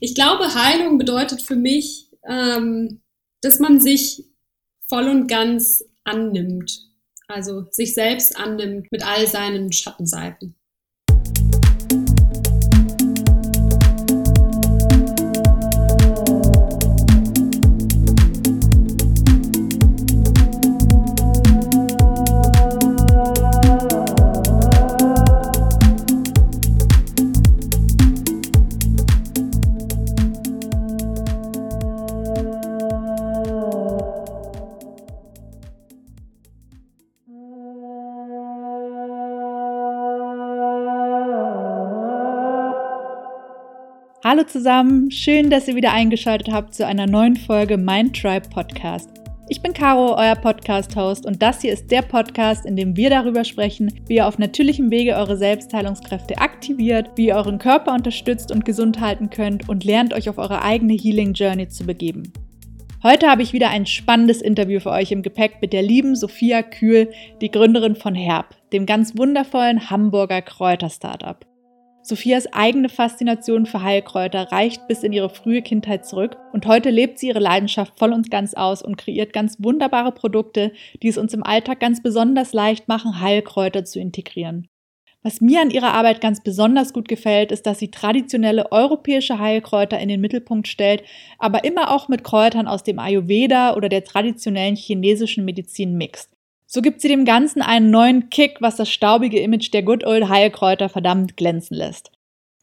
Ich glaube, Heilung bedeutet für mich, ähm, dass man sich voll und ganz annimmt. Also sich selbst annimmt mit all seinen Schattenseiten. Hallo zusammen, schön, dass ihr wieder eingeschaltet habt zu einer neuen Folge Mind Tribe Podcast. Ich bin Caro, euer Podcast-Host und das hier ist der Podcast, in dem wir darüber sprechen, wie ihr auf natürlichem Wege eure Selbstheilungskräfte aktiviert, wie ihr euren Körper unterstützt und gesund halten könnt und lernt euch auf eure eigene Healing Journey zu begeben. Heute habe ich wieder ein spannendes Interview für euch im Gepäck mit der lieben Sophia Kühl, die Gründerin von Herb, dem ganz wundervollen Hamburger Kräuter-Startup. Sophias eigene Faszination für Heilkräuter reicht bis in ihre frühe Kindheit zurück und heute lebt sie ihre Leidenschaft voll und ganz aus und kreiert ganz wunderbare Produkte, die es uns im Alltag ganz besonders leicht machen, Heilkräuter zu integrieren. Was mir an ihrer Arbeit ganz besonders gut gefällt, ist, dass sie traditionelle europäische Heilkräuter in den Mittelpunkt stellt, aber immer auch mit Kräutern aus dem Ayurveda oder der traditionellen chinesischen Medizin mixt. So gibt sie dem Ganzen einen neuen Kick, was das staubige Image der Good Old Heilkräuter verdammt glänzen lässt.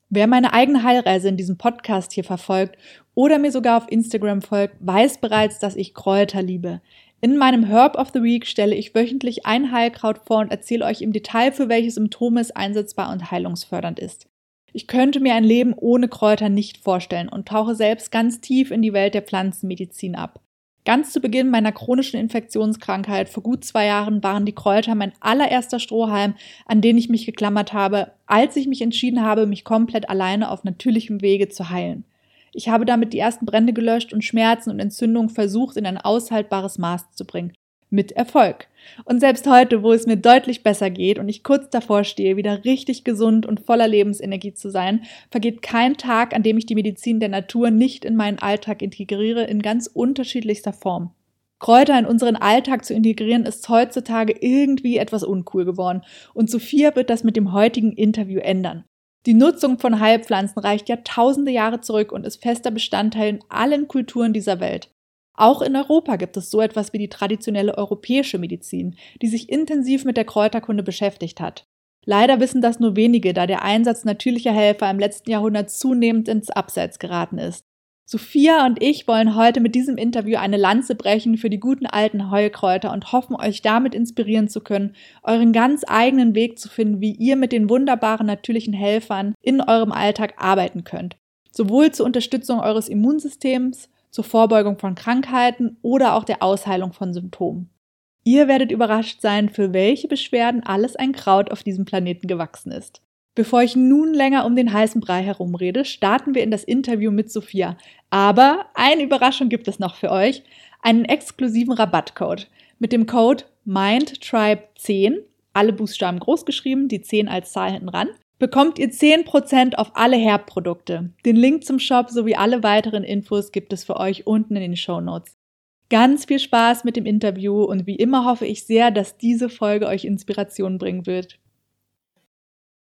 Wer meine eigene Heilreise in diesem Podcast hier verfolgt oder mir sogar auf Instagram folgt, weiß bereits, dass ich Kräuter liebe. In meinem Herb of the Week stelle ich wöchentlich ein Heilkraut vor und erzähle euch im Detail, für welche Symptome es einsetzbar und heilungsfördernd ist. Ich könnte mir ein Leben ohne Kräuter nicht vorstellen und tauche selbst ganz tief in die Welt der Pflanzenmedizin ab. Ganz zu Beginn meiner chronischen Infektionskrankheit vor gut zwei Jahren waren die Kräuter mein allererster Strohhalm, an den ich mich geklammert habe, als ich mich entschieden habe, mich komplett alleine auf natürlichem Wege zu heilen. Ich habe damit die ersten Brände gelöscht und Schmerzen und Entzündungen versucht in ein aushaltbares Maß zu bringen mit Erfolg. Und selbst heute, wo es mir deutlich besser geht und ich kurz davor stehe, wieder richtig gesund und voller Lebensenergie zu sein, vergeht kein Tag, an dem ich die Medizin der Natur nicht in meinen Alltag integriere, in ganz unterschiedlichster Form. Kräuter in unseren Alltag zu integrieren, ist heutzutage irgendwie etwas uncool geworden. Und Sophia wird das mit dem heutigen Interview ändern. Die Nutzung von Heilpflanzen reicht ja tausende Jahre zurück und ist fester Bestandteil in allen Kulturen dieser Welt. Auch in Europa gibt es so etwas wie die traditionelle europäische Medizin, die sich intensiv mit der Kräuterkunde beschäftigt hat. Leider wissen das nur wenige, da der Einsatz natürlicher Helfer im letzten Jahrhundert zunehmend ins Abseits geraten ist. Sophia und ich wollen heute mit diesem Interview eine Lanze brechen für die guten alten Heulkräuter und hoffen, euch damit inspirieren zu können, euren ganz eigenen Weg zu finden, wie ihr mit den wunderbaren natürlichen Helfern in eurem Alltag arbeiten könnt. Sowohl zur Unterstützung eures Immunsystems, zur Vorbeugung von Krankheiten oder auch der Ausheilung von Symptomen. Ihr werdet überrascht sein, für welche Beschwerden alles ein Kraut auf diesem Planeten gewachsen ist. Bevor ich nun länger um den heißen Brei herumrede, starten wir in das Interview mit Sophia. Aber eine Überraschung gibt es noch für euch, einen exklusiven Rabattcode. Mit dem Code MINDTRIBE10, alle Buchstaben groß geschrieben, die 10 als Zahl hinten ran, bekommt ihr 10% auf alle Herbprodukte. Den Link zum Shop sowie alle weiteren Infos gibt es für euch unten in den Show Notes. Ganz viel Spaß mit dem Interview und wie immer hoffe ich sehr, dass diese Folge euch Inspiration bringen wird.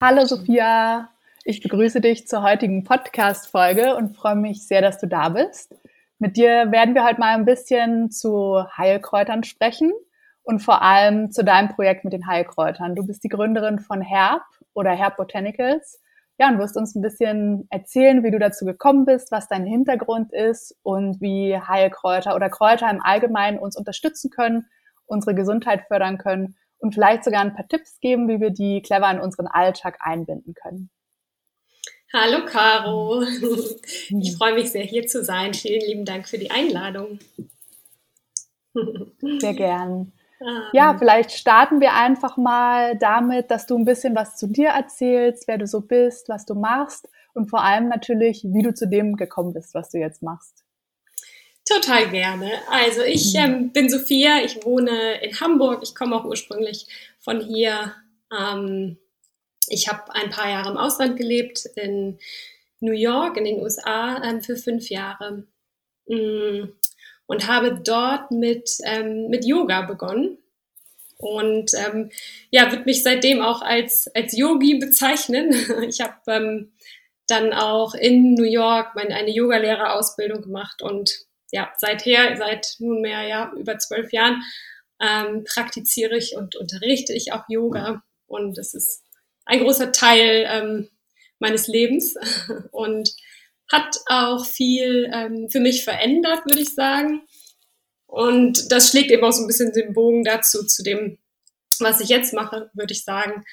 Hallo Sophia, ich begrüße dich zur heutigen Podcast-Folge und freue mich sehr, dass du da bist. Mit dir werden wir heute mal ein bisschen zu Heilkräutern sprechen und vor allem zu deinem Projekt mit den Heilkräutern. Du bist die Gründerin von Herb oder Herb Botanicals. Ja, und wirst uns ein bisschen erzählen, wie du dazu gekommen bist, was dein Hintergrund ist und wie Heilkräuter oder Kräuter im Allgemeinen uns unterstützen können, unsere Gesundheit fördern können und vielleicht sogar ein paar Tipps geben, wie wir die clever in unseren Alltag einbinden können. Hallo Caro, ich freue mich sehr hier zu sein. Vielen lieben Dank für die Einladung. Sehr gern. Ja, ähm. vielleicht starten wir einfach mal damit, dass du ein bisschen was zu dir erzählst, wer du so bist, was du machst und vor allem natürlich, wie du zu dem gekommen bist, was du jetzt machst. Total gerne. Also ich mhm. ähm, bin Sophia, ich wohne in Hamburg, ich komme auch ursprünglich von hier. Ähm, ich habe ein paar Jahre im Ausland gelebt, in New York in den USA ähm, für fünf Jahre mm, und habe dort mit, ähm, mit Yoga begonnen. Und ähm, ja, würde mich seitdem auch als, als Yogi bezeichnen. Ich habe ähm, dann auch in New York meine, eine Yogalehrerausbildung gemacht und ja, seither, seit nunmehr ja über zwölf Jahren ähm, praktiziere ich und unterrichte ich auch Yoga und es ist ein großer Teil ähm, meines Lebens und hat auch viel ähm, für mich verändert, würde ich sagen. Und das schlägt eben auch so ein bisschen den Bogen dazu, zu dem, was ich jetzt mache, würde ich sagen,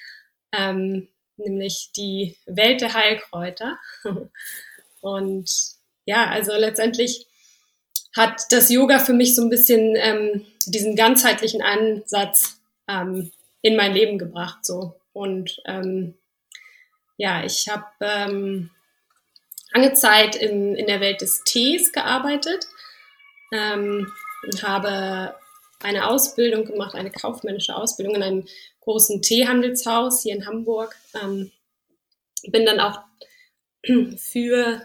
ähm, nämlich die Welt der Heilkräuter. Und ja, also letztendlich hat das Yoga für mich so ein bisschen ähm, diesen ganzheitlichen Ansatz ähm, in mein Leben gebracht. So. Und ähm, ja, ich habe ähm, lange Zeit in, in der Welt des Tees gearbeitet ähm, und habe eine Ausbildung gemacht, eine kaufmännische Ausbildung in einem großen Teehandelshaus hier in Hamburg. Ähm, bin dann auch für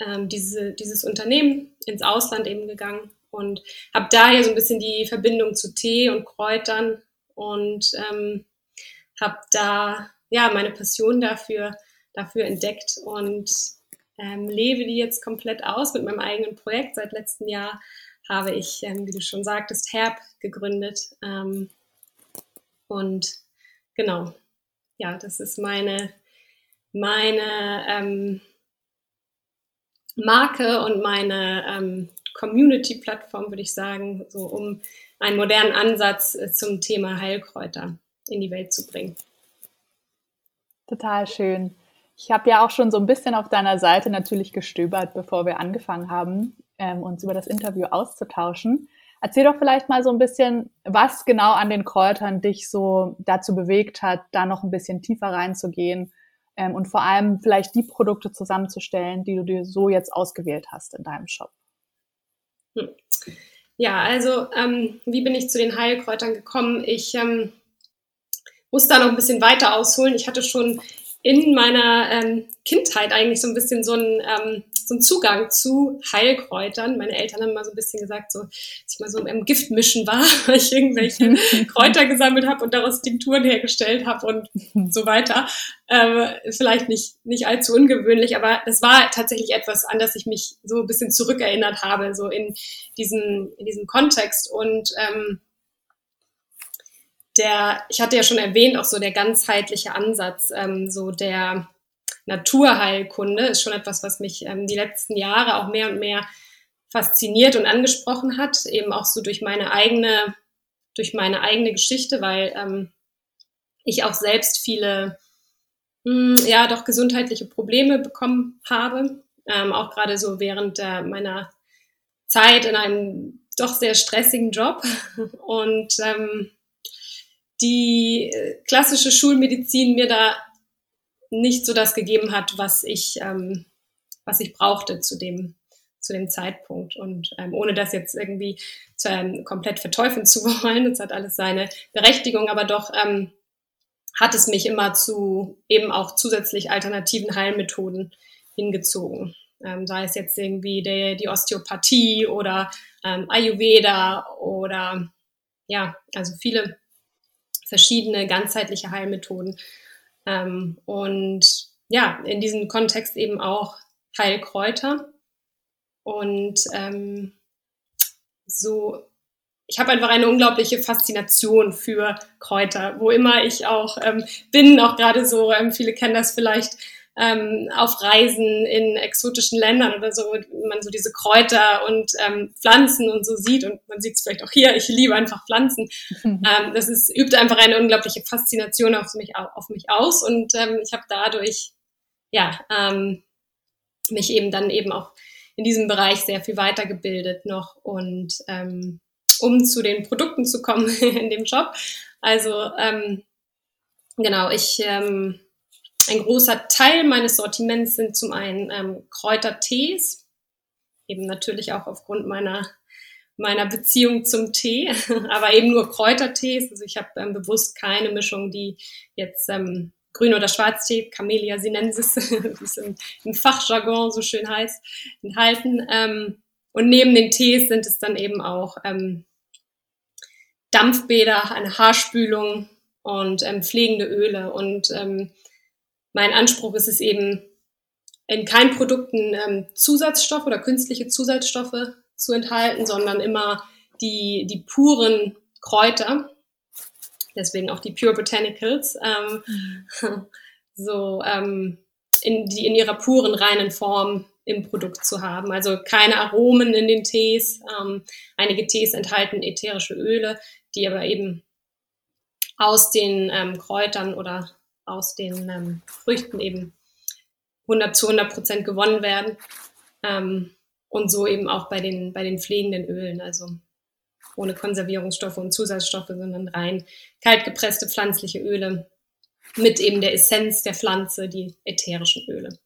ähm, diese, dieses Unternehmen ins Ausland eben gegangen und habe daher so ein bisschen die Verbindung zu Tee und Kräutern und ähm, habe da ja meine Passion dafür, dafür entdeckt und ähm, lebe die jetzt komplett aus mit meinem eigenen Projekt. Seit letztem Jahr habe ich, ähm, wie du schon sagtest, Herb gegründet. Ähm, und genau, ja, das ist meine, meine ähm, Marke und meine ähm, Community-Plattform, würde ich sagen, so um einen modernen Ansatz äh, zum Thema Heilkräuter in die Welt zu bringen. Total schön. Ich habe ja auch schon so ein bisschen auf deiner Seite natürlich gestöbert, bevor wir angefangen haben, ähm, uns über das Interview auszutauschen. Erzähl doch vielleicht mal so ein bisschen, was genau an den Kräutern dich so dazu bewegt hat, da noch ein bisschen tiefer reinzugehen ähm, und vor allem vielleicht die Produkte zusammenzustellen, die du dir so jetzt ausgewählt hast in deinem Shop. Hm. Ja, also ähm, wie bin ich zu den Heilkräutern gekommen? Ich ähm, muss da noch ein bisschen weiter ausholen. Ich hatte schon in meiner ähm, Kindheit eigentlich so ein bisschen so ein ähm, so einen Zugang zu Heilkräutern. Meine Eltern haben mal so ein bisschen gesagt, so, dass ich mal so im Giftmischen war, weil ich irgendwelche Kräuter gesammelt habe und daraus Tinkturen hergestellt habe und so weiter. Ähm, vielleicht nicht, nicht allzu ungewöhnlich, aber das war tatsächlich etwas, an das ich mich so ein bisschen zurückerinnert habe, so in diesem, in diesem Kontext. Und ähm, der, ich hatte ja schon erwähnt, auch so der ganzheitliche Ansatz, ähm, so der Naturheilkunde ist schon etwas, was mich ähm, die letzten Jahre auch mehr und mehr fasziniert und angesprochen hat, eben auch so durch meine eigene, durch meine eigene Geschichte, weil ähm, ich auch selbst viele, mh, hm, ja, doch gesundheitliche Probleme bekommen habe, ähm, auch gerade so während äh, meiner Zeit in einem doch sehr stressigen Job. Und ähm, die äh, klassische Schulmedizin mir da nicht so das gegeben hat, was ich, ähm, was ich brauchte zu dem, zu dem Zeitpunkt. Und ähm, ohne das jetzt irgendwie zu, ähm, komplett verteufeln zu wollen, das hat alles seine Berechtigung, aber doch ähm, hat es mich immer zu eben auch zusätzlich alternativen Heilmethoden hingezogen. Ähm, sei es jetzt irgendwie der, die Osteopathie oder ähm, Ayurveda oder ja, also viele verschiedene ganzheitliche Heilmethoden. Ähm, und ja, in diesem Kontext eben auch Heilkräuter. Und ähm, so, ich habe einfach eine unglaubliche Faszination für Kräuter, wo immer ich auch ähm, bin, auch gerade so, ähm, viele kennen das vielleicht, ähm, auf Reisen in exotischen Ländern oder so, man so diese Kräuter und ähm, Pflanzen und so sieht und man sieht es vielleicht auch hier, ich liebe einfach Pflanzen. Mhm. Ähm, das ist, übt einfach eine unglaubliche Faszination auf mich, auf mich aus und ähm, ich habe dadurch, ja, ähm, mich eben dann eben auch in diesem Bereich sehr viel weitergebildet noch und ähm, um zu den Produkten zu kommen in dem Job. Also ähm, genau, ich ähm, ein großer Teil meines Sortiments sind zum einen ähm, Kräutertees, eben natürlich auch aufgrund meiner meiner Beziehung zum Tee, aber eben nur Kräutertees. Also ich habe ähm, bewusst keine Mischung, die jetzt ähm, Grün- oder Schwarztee, Camellia sinensis, wie es im, im, Fachjargon so schön heißt, enthalten. Ähm, und neben den Tees sind es dann eben auch ähm, Dampfbäder, eine Haarspülung und ähm, pflegende Öle. Und ähm, mein Anspruch ist es eben, in keinen Produkten ähm, Zusatzstoffe oder künstliche Zusatzstoffe zu enthalten, sondern immer die, die puren Kräuter. Deswegen auch die Pure Botanicals. Ähm, so ähm, in, die in ihrer puren, reinen Form im Produkt zu haben. Also keine Aromen in den Tees. Ähm, einige Tees enthalten ätherische Öle, die aber eben aus den ähm, Kräutern oder aus den ähm, Früchten eben 100 zu 100 Prozent gewonnen werden. Ähm, und so eben auch bei den, bei den pflegenden Ölen, also ohne Konservierungsstoffe und Zusatzstoffe, sondern rein kaltgepresste pflanzliche Öle mit eben der Essenz der Pflanze, die ätherischen Öle.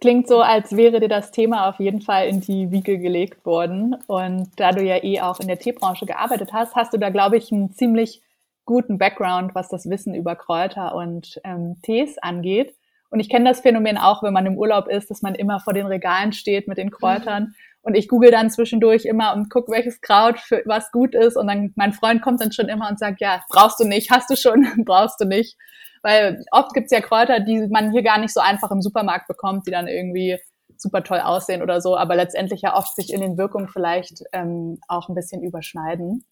Klingt so, als wäre dir das Thema auf jeden Fall in die Wiege gelegt worden. Und da du ja eh auch in der Teebranche gearbeitet hast, hast du da, glaube ich, einen ziemlich guten Background, was das Wissen über Kräuter und ähm, Tees angeht. Und ich kenne das Phänomen auch, wenn man im Urlaub ist, dass man immer vor den Regalen steht mit den Kräutern. Mhm. Und ich google dann zwischendurch immer und gucke, welches Kraut für was gut ist. Und dann mein Freund kommt dann schon immer und sagt, ja, brauchst du nicht, hast du schon, brauchst du nicht. Weil oft gibt's ja Kräuter, die man hier gar nicht so einfach im Supermarkt bekommt, die dann irgendwie super toll aussehen oder so, aber letztendlich ja oft sich in den Wirkungen vielleicht ähm, auch ein bisschen überschneiden.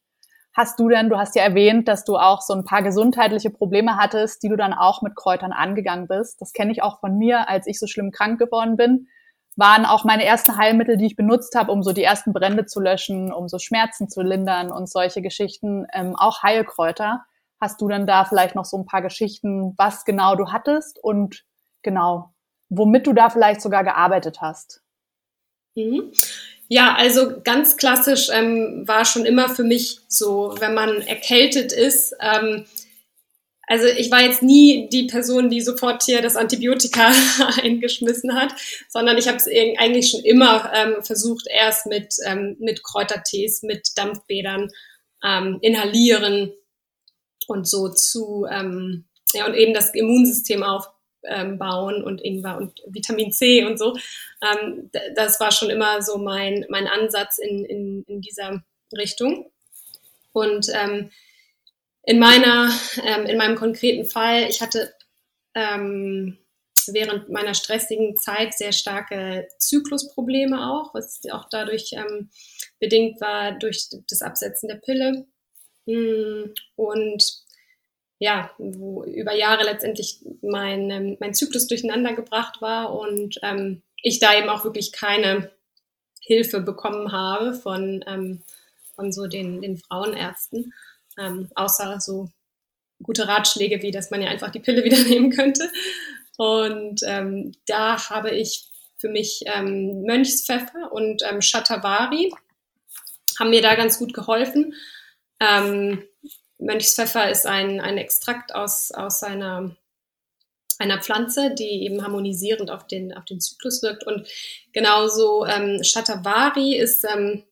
Hast du denn, du hast ja erwähnt, dass du auch so ein paar gesundheitliche Probleme hattest, die du dann auch mit Kräutern angegangen bist. Das kenne ich auch von mir, als ich so schlimm krank geworden bin waren auch meine ersten Heilmittel, die ich benutzt habe, um so die ersten Brände zu löschen, um so Schmerzen zu lindern und solche Geschichten, ähm, auch Heilkräuter. Hast du denn da vielleicht noch so ein paar Geschichten, was genau du hattest und genau, womit du da vielleicht sogar gearbeitet hast? Mhm. Ja, also ganz klassisch ähm, war schon immer für mich so, wenn man erkältet ist, ähm, also ich war jetzt nie die Person, die sofort hier das Antibiotika eingeschmissen hat, sondern ich habe es eigentlich schon immer ähm, versucht, erst mit, ähm, mit Kräutertees, mit Dampfbädern, ähm, inhalieren und so zu, ähm, ja, und eben das Immunsystem aufbauen und Ingwer und Vitamin C und so. Ähm, das war schon immer so mein, mein Ansatz in, in, in dieser Richtung. Und ähm, in meiner, ähm, in meinem konkreten Fall, ich hatte ähm, während meiner stressigen Zeit sehr starke Zyklusprobleme auch, was auch dadurch ähm, bedingt war durch das Absetzen der Pille. Mm, und ja, wo über Jahre letztendlich mein, ähm, mein Zyklus durcheinander gebracht war und ähm, ich da eben auch wirklich keine Hilfe bekommen habe von, ähm, von so den, den Frauenärzten ähm, außer so gute Ratschläge, wie dass man ja einfach die Pille wieder nehmen könnte. Und ähm, da habe ich für mich ähm, Mönchspfeffer und ähm, Shatavari haben mir da ganz gut geholfen. Ähm, Mönchspfeffer ist ein, ein Extrakt aus, aus einer, einer Pflanze, die eben harmonisierend auf den, auf den Zyklus wirkt. Und genauso ähm, Shatavari ist ähm,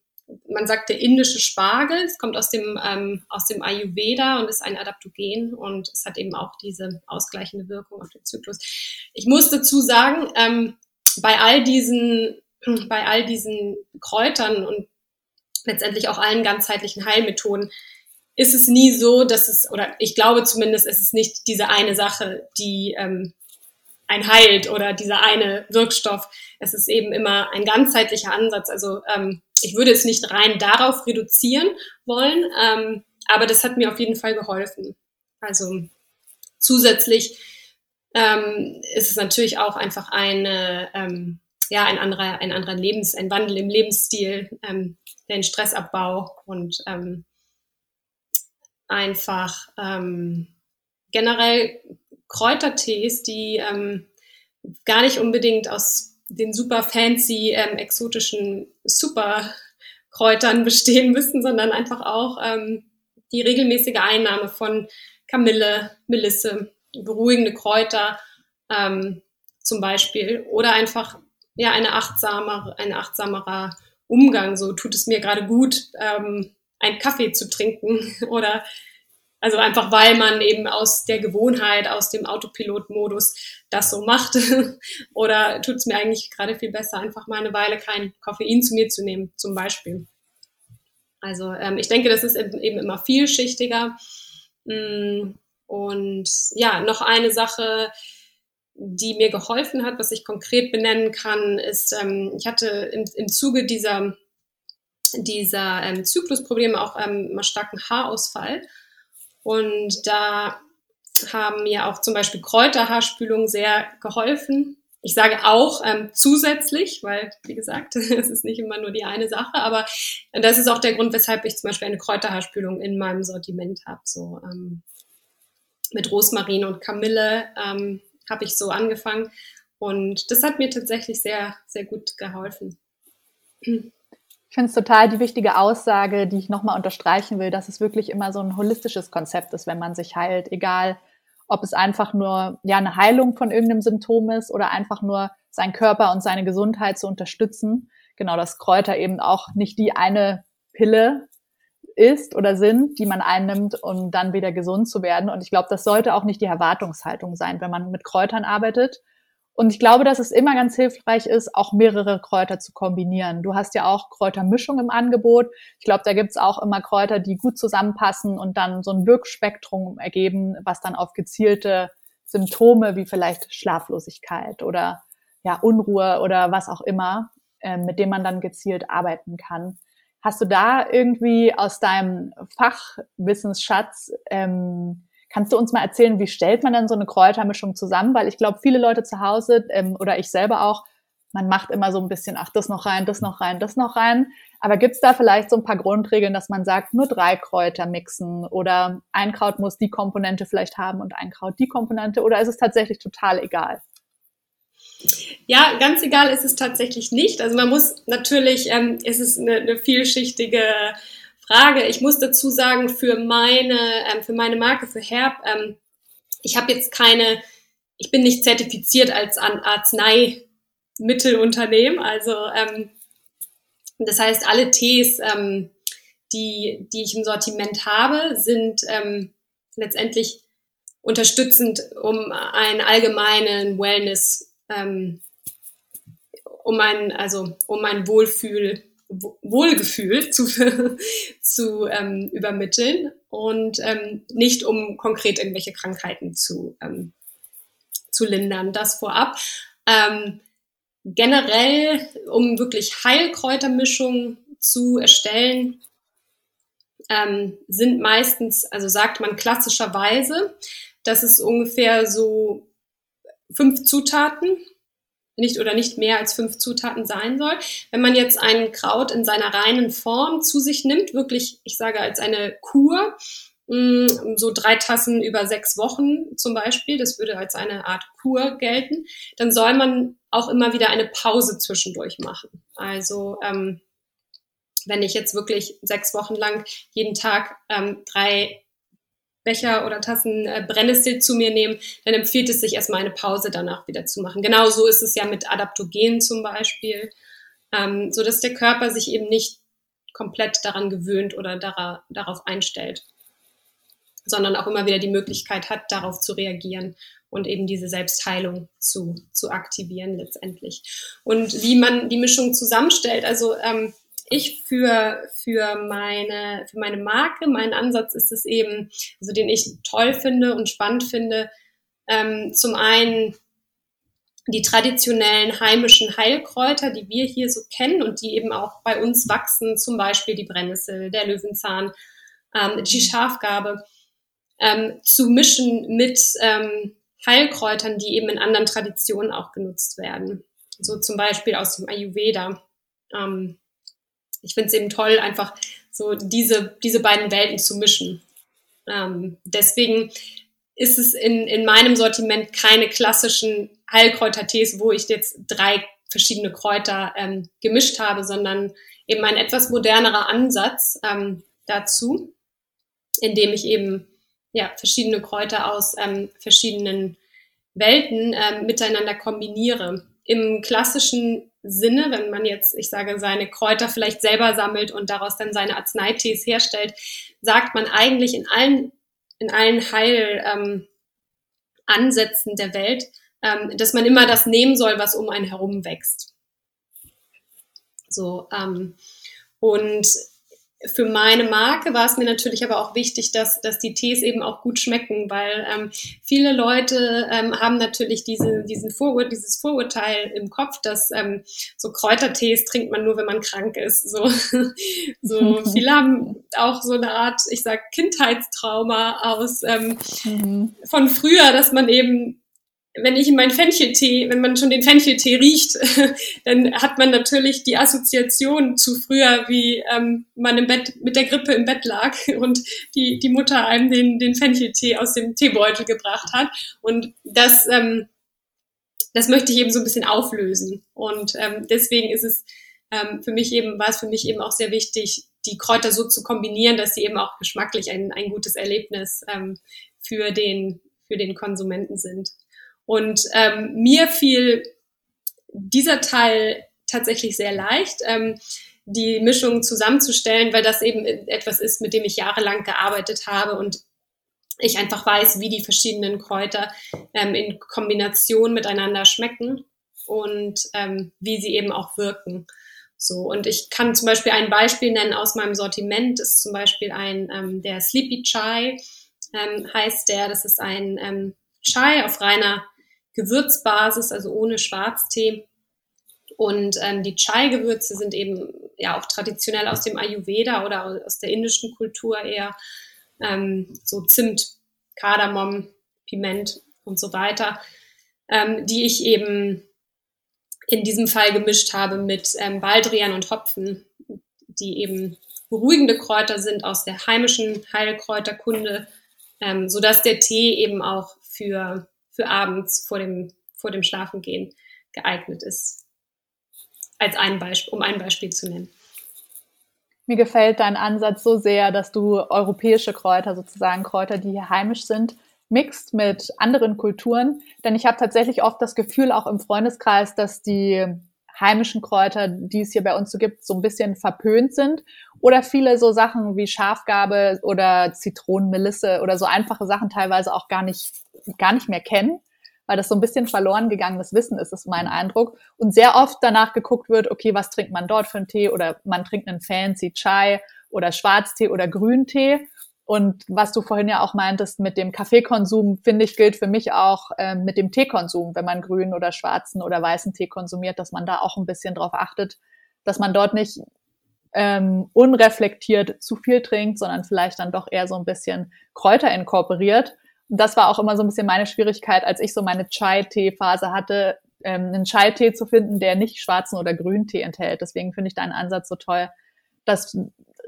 man sagt der indische Spargel. Es kommt aus dem, ähm, aus dem Ayurveda und ist ein Adaptogen und es hat eben auch diese ausgleichende Wirkung auf den Zyklus. Ich muss dazu sagen, ähm, bei all diesen, bei all diesen Kräutern und letztendlich auch allen ganzheitlichen Heilmethoden ist es nie so, dass es, oder ich glaube zumindest, ist es nicht diese eine Sache, die ähm, ein heilt oder dieser eine Wirkstoff. Es ist eben immer ein ganzheitlicher Ansatz. Also ähm, ich würde es nicht rein darauf reduzieren wollen, ähm, aber das hat mir auf jeden Fall geholfen. Also zusätzlich ähm, ist es natürlich auch einfach eine, ähm, ja, ein anderer, ein anderer Lebens, ein Wandel im Lebensstil, ähm, den Stressabbau und ähm, einfach ähm, generell Kräutertees, die ähm, gar nicht unbedingt aus den super fancy, ähm, exotischen Superkräutern bestehen müssen, sondern einfach auch ähm, die regelmäßige Einnahme von Kamille, Melisse, beruhigende Kräuter ähm, zum Beispiel oder einfach ja eine achtsamer, ein achtsamerer Umgang. So tut es mir gerade gut, ähm, einen Kaffee zu trinken oder Also einfach, weil man eben aus der Gewohnheit, aus dem Autopilot-Modus das so macht. Oder tut es mir eigentlich gerade viel besser, einfach mal eine Weile kein Koffein zu mir zu nehmen, zum Beispiel. Also ähm, ich denke, das ist eben immer vielschichtiger. Mm, und ja, noch eine Sache, die mir geholfen hat, was ich konkret benennen kann, ist, ähm, ich hatte im, im Zuge dieser, dieser ähm, Zyklusprobleme auch ähm, mal starken Haarausfall. Und da haben mir auch zum Beispiel Kräuterhaarspülungen sehr geholfen. Ich sage auch ähm, zusätzlich, weil, wie gesagt, es ist nicht immer nur die eine Sache, aber das ist auch der Grund, weshalb ich zum Beispiel eine Kräuterhaarspülung in meinem Sortiment habe. So ähm, mit Rosmarin und Kamille ähm, habe ich so angefangen. Und das hat mir tatsächlich sehr, sehr gut geholfen. Ich finde es total die wichtige Aussage, die ich nochmal unterstreichen will, dass es wirklich immer so ein holistisches Konzept ist, wenn man sich heilt, egal ob es einfach nur ja eine Heilung von irgendeinem Symptom ist oder einfach nur seinen Körper und seine Gesundheit zu unterstützen. Genau, dass Kräuter eben auch nicht die eine Pille ist oder sind, die man einnimmt, um dann wieder gesund zu werden. Und ich glaube, das sollte auch nicht die Erwartungshaltung sein, wenn man mit Kräutern arbeitet, und ich glaube, dass es immer ganz hilfreich ist, auch mehrere Kräuter zu kombinieren. Du hast ja auch Kräutermischung im Angebot. Ich glaube, da gibt's auch immer Kräuter, die gut zusammenpassen und dann so ein Wirkspektrum ergeben, was dann auf gezielte Symptome wie vielleicht Schlaflosigkeit oder ja, Unruhe oder was auch immer, äh, mit dem man dann gezielt arbeiten kann. Hast du da irgendwie aus deinem Fachwissensschatz ähm, Kannst du uns mal erzählen, wie stellt man denn so eine Kräutermischung zusammen? Weil ich glaube, viele Leute zu Hause ähm, oder ich selber auch, man macht immer so ein bisschen, ach, das noch rein, das noch rein, das noch rein. Aber gibt's da vielleicht so ein paar Grundregeln, dass man sagt, nur drei Kräuter mixen oder ein Kraut muss die Komponente vielleicht haben und ein Kraut die Komponente oder ist es tatsächlich total egal? Ja, ganz egal ist es tatsächlich nicht. Also man muss natürlich, ähm, es ist eine, eine vielschichtige Frage. Ich muss dazu sagen, für meine, ähm, für meine Marke, für Herb, ähm, ich habe jetzt keine, ich bin nicht zertifiziert als Arzneimittelunternehmen. Also ähm, das heißt, alle Tees, ähm, die, die ich im Sortiment habe, sind ähm, letztendlich unterstützend, um einen allgemeinen Wellness, ähm, um ein, also um ein Wohlfühl Wohlgefühl zu, zu ähm, übermitteln und ähm, nicht um konkret irgendwelche Krankheiten zu, ähm, zu lindern. Das vorab. Ähm, generell, um wirklich Heilkräutermischungen zu erstellen, ähm, sind meistens, also sagt man klassischerweise, dass es ungefähr so fünf Zutaten nicht oder nicht mehr als fünf Zutaten sein soll. Wenn man jetzt ein Kraut in seiner reinen Form zu sich nimmt, wirklich, ich sage als eine Kur, mm, so drei Tassen über sechs Wochen zum Beispiel, das würde als eine Art Kur gelten, dann soll man auch immer wieder eine Pause zwischendurch machen. Also ähm, wenn ich jetzt wirklich sechs Wochen lang jeden Tag ähm, drei Becher oder Tassen äh, Brennnessel zu mir nehmen, dann empfiehlt es sich erstmal eine Pause danach wieder zu machen. Genauso ist es ja mit Adaptogenen zum Beispiel, ähm, so dass der Körper sich eben nicht komplett daran gewöhnt oder dara darauf einstellt, sondern auch immer wieder die Möglichkeit hat, darauf zu reagieren und eben diese Selbstheilung zu, zu aktivieren letztendlich. Und wie man die Mischung zusammenstellt, also ähm, ich für, für meine, für meine Marke, mein Ansatz ist es eben, also den ich toll finde und spannend finde, ähm, zum einen die traditionellen heimischen Heilkräuter, die wir hier so kennen und die eben auch bei uns wachsen, zum Beispiel die Brennnessel, der Löwenzahn, ähm, die Schafgabe, ähm, zu mischen mit ähm, Heilkräutern, die eben in anderen Traditionen auch genutzt werden. So zum Beispiel aus dem Ayurveda. Ähm, ich finde es eben toll, einfach so diese, diese beiden Welten zu mischen. Ähm, deswegen ist es in, in meinem Sortiment keine klassischen Heilkräutertees, wo ich jetzt drei verschiedene Kräuter ähm, gemischt habe, sondern eben ein etwas modernerer Ansatz ähm, dazu, indem ich eben ja, verschiedene Kräuter aus ähm, verschiedenen Welten ähm, miteinander kombiniere. Im klassischen Sinne, wenn man jetzt, ich sage, seine Kräuter vielleicht selber sammelt und daraus dann seine Arzneitees herstellt, sagt man eigentlich in allen in allen Heilansätzen ähm, der Welt, ähm, dass man immer das nehmen soll, was um einen herum wächst. So, ähm, und für meine Marke war es mir natürlich aber auch wichtig, dass, dass die Tees eben auch gut schmecken, weil ähm, viele Leute ähm, haben natürlich diese, diesen Vorur dieses Vorurteil im Kopf, dass ähm, so Kräutertees trinkt man nur, wenn man krank ist. So, so viele haben auch so eine Art, ich sag Kindheitstrauma aus ähm, mhm. von früher, dass man eben wenn ich in meinen Fencheltee, wenn man schon den Fencheltee riecht, dann hat man natürlich die Assoziation zu früher, wie ähm, man im Bett mit der Grippe im Bett lag und die, die Mutter einem den, den Fencheltee aus dem Teebeutel gebracht hat. Und das, ähm, das möchte ich eben so ein bisschen auflösen. Und ähm, deswegen ist es ähm, für mich eben, war es für mich eben auch sehr wichtig, die Kräuter so zu kombinieren, dass sie eben auch geschmacklich ein, ein gutes Erlebnis ähm, für den, für den Konsumenten sind. Und ähm, mir fiel dieser Teil tatsächlich sehr leicht, ähm, die Mischung zusammenzustellen, weil das eben etwas ist, mit dem ich jahrelang gearbeitet habe und ich einfach weiß, wie die verschiedenen Kräuter ähm, in Kombination miteinander schmecken und ähm, wie sie eben auch wirken. So, und ich kann zum Beispiel ein Beispiel nennen aus meinem Sortiment, ist zum Beispiel ein, ähm, der Sleepy Chai, ähm, heißt der, das ist ein ähm, Chai auf reiner Gewürzbasis, also ohne Schwarztee. Und ähm, die Chai-Gewürze sind eben ja auch traditionell aus dem Ayurveda oder aus der indischen Kultur eher ähm, so Zimt, Kardamom, Piment und so weiter, ähm, die ich eben in diesem Fall gemischt habe mit ähm, Baldrian und Hopfen, die eben beruhigende Kräuter sind aus der heimischen Heilkräuterkunde, ähm, sodass der Tee eben auch für für abends vor dem, vor dem Schlafengehen geeignet ist. Als ein Beispiel, um ein Beispiel zu nennen. Mir gefällt dein Ansatz so sehr, dass du europäische Kräuter, sozusagen Kräuter, die hier heimisch sind, mixt mit anderen Kulturen. Denn ich habe tatsächlich oft das Gefühl, auch im Freundeskreis, dass die heimischen Kräuter, die es hier bei uns so gibt, so ein bisschen verpönt sind. Oder viele so Sachen wie Schafgabe oder Zitronenmelisse oder so einfache Sachen teilweise auch gar nicht gar nicht mehr kennen, weil das so ein bisschen verloren gegangenes Wissen ist, ist mein Eindruck. Und sehr oft danach geguckt wird, okay, was trinkt man dort für einen Tee oder man trinkt einen fancy Chai oder Schwarztee oder Grüntee. Und was du vorhin ja auch meintest mit dem Kaffeekonsum, finde ich, gilt für mich auch äh, mit dem Teekonsum, wenn man grünen oder schwarzen oder weißen Tee konsumiert, dass man da auch ein bisschen drauf achtet, dass man dort nicht ähm, unreflektiert zu viel trinkt, sondern vielleicht dann doch eher so ein bisschen Kräuter inkorporiert das war auch immer so ein bisschen meine Schwierigkeit, als ich so meine Chai-Tee-Phase hatte, ähm, einen Chai-Tee zu finden, der nicht schwarzen oder grünen Tee enthält. Deswegen finde ich deinen Ansatz so toll, dass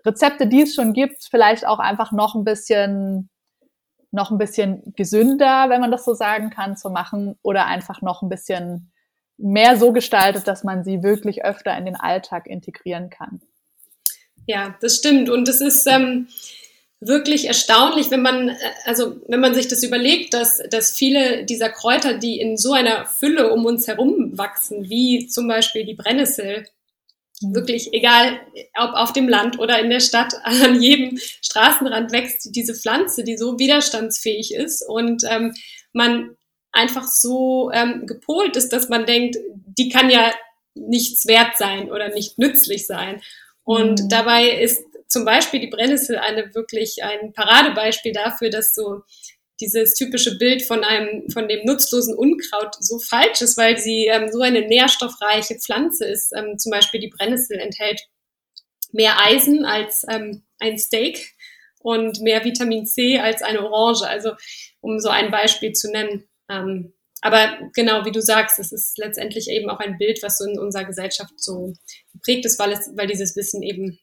Rezepte, die es schon gibt, vielleicht auch einfach noch ein bisschen noch ein bisschen gesünder, wenn man das so sagen kann, zu machen oder einfach noch ein bisschen mehr so gestaltet, dass man sie wirklich öfter in den Alltag integrieren kann. Ja, das stimmt. Und es ist, ähm, wirklich erstaunlich, wenn man, äh, also wenn man sich das überlegt, dass, dass viele dieser Kräuter, die in so einer Fülle um uns herum wachsen, wie zum Beispiel die Brennnessel, mhm. wirklich egal, ob auf dem Land oder in der Stadt, an jedem Straßenrand wächst diese Pflanze, die so widerstandsfähig ist und ähm, man einfach so ähm, gepolt ist, dass man denkt, die kann ja nichts wert sein oder nicht nützlich sein. Und mhm. dabei ist zum Beispiel die Brennnessel eine wirklich ein Paradebeispiel dafür, dass so dieses typische Bild von einem, von dem nutzlosen Unkraut so falsch ist, weil sie ähm, so eine nährstoffreiche Pflanze ist. Ähm, zum Beispiel die Brennnessel enthält mehr Eisen als ähm, ein Steak und mehr Vitamin C als eine Orange. Also um so ein Beispiel zu nennen. Ähm, aber genau, wie du sagst, es ist letztendlich eben auch ein Bild, was so in unserer Gesellschaft so geprägt ist, weil es, weil dieses Wissen eben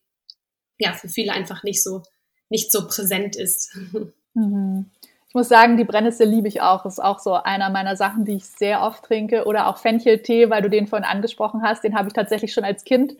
ja für viele einfach nicht so nicht so präsent ist. Mhm. Ich muss sagen, die Brennnessel liebe ich auch. Ist auch so einer meiner Sachen, die ich sehr oft trinke. Oder auch Fencheltee, weil du den vorhin angesprochen hast. Den habe ich tatsächlich schon als Kind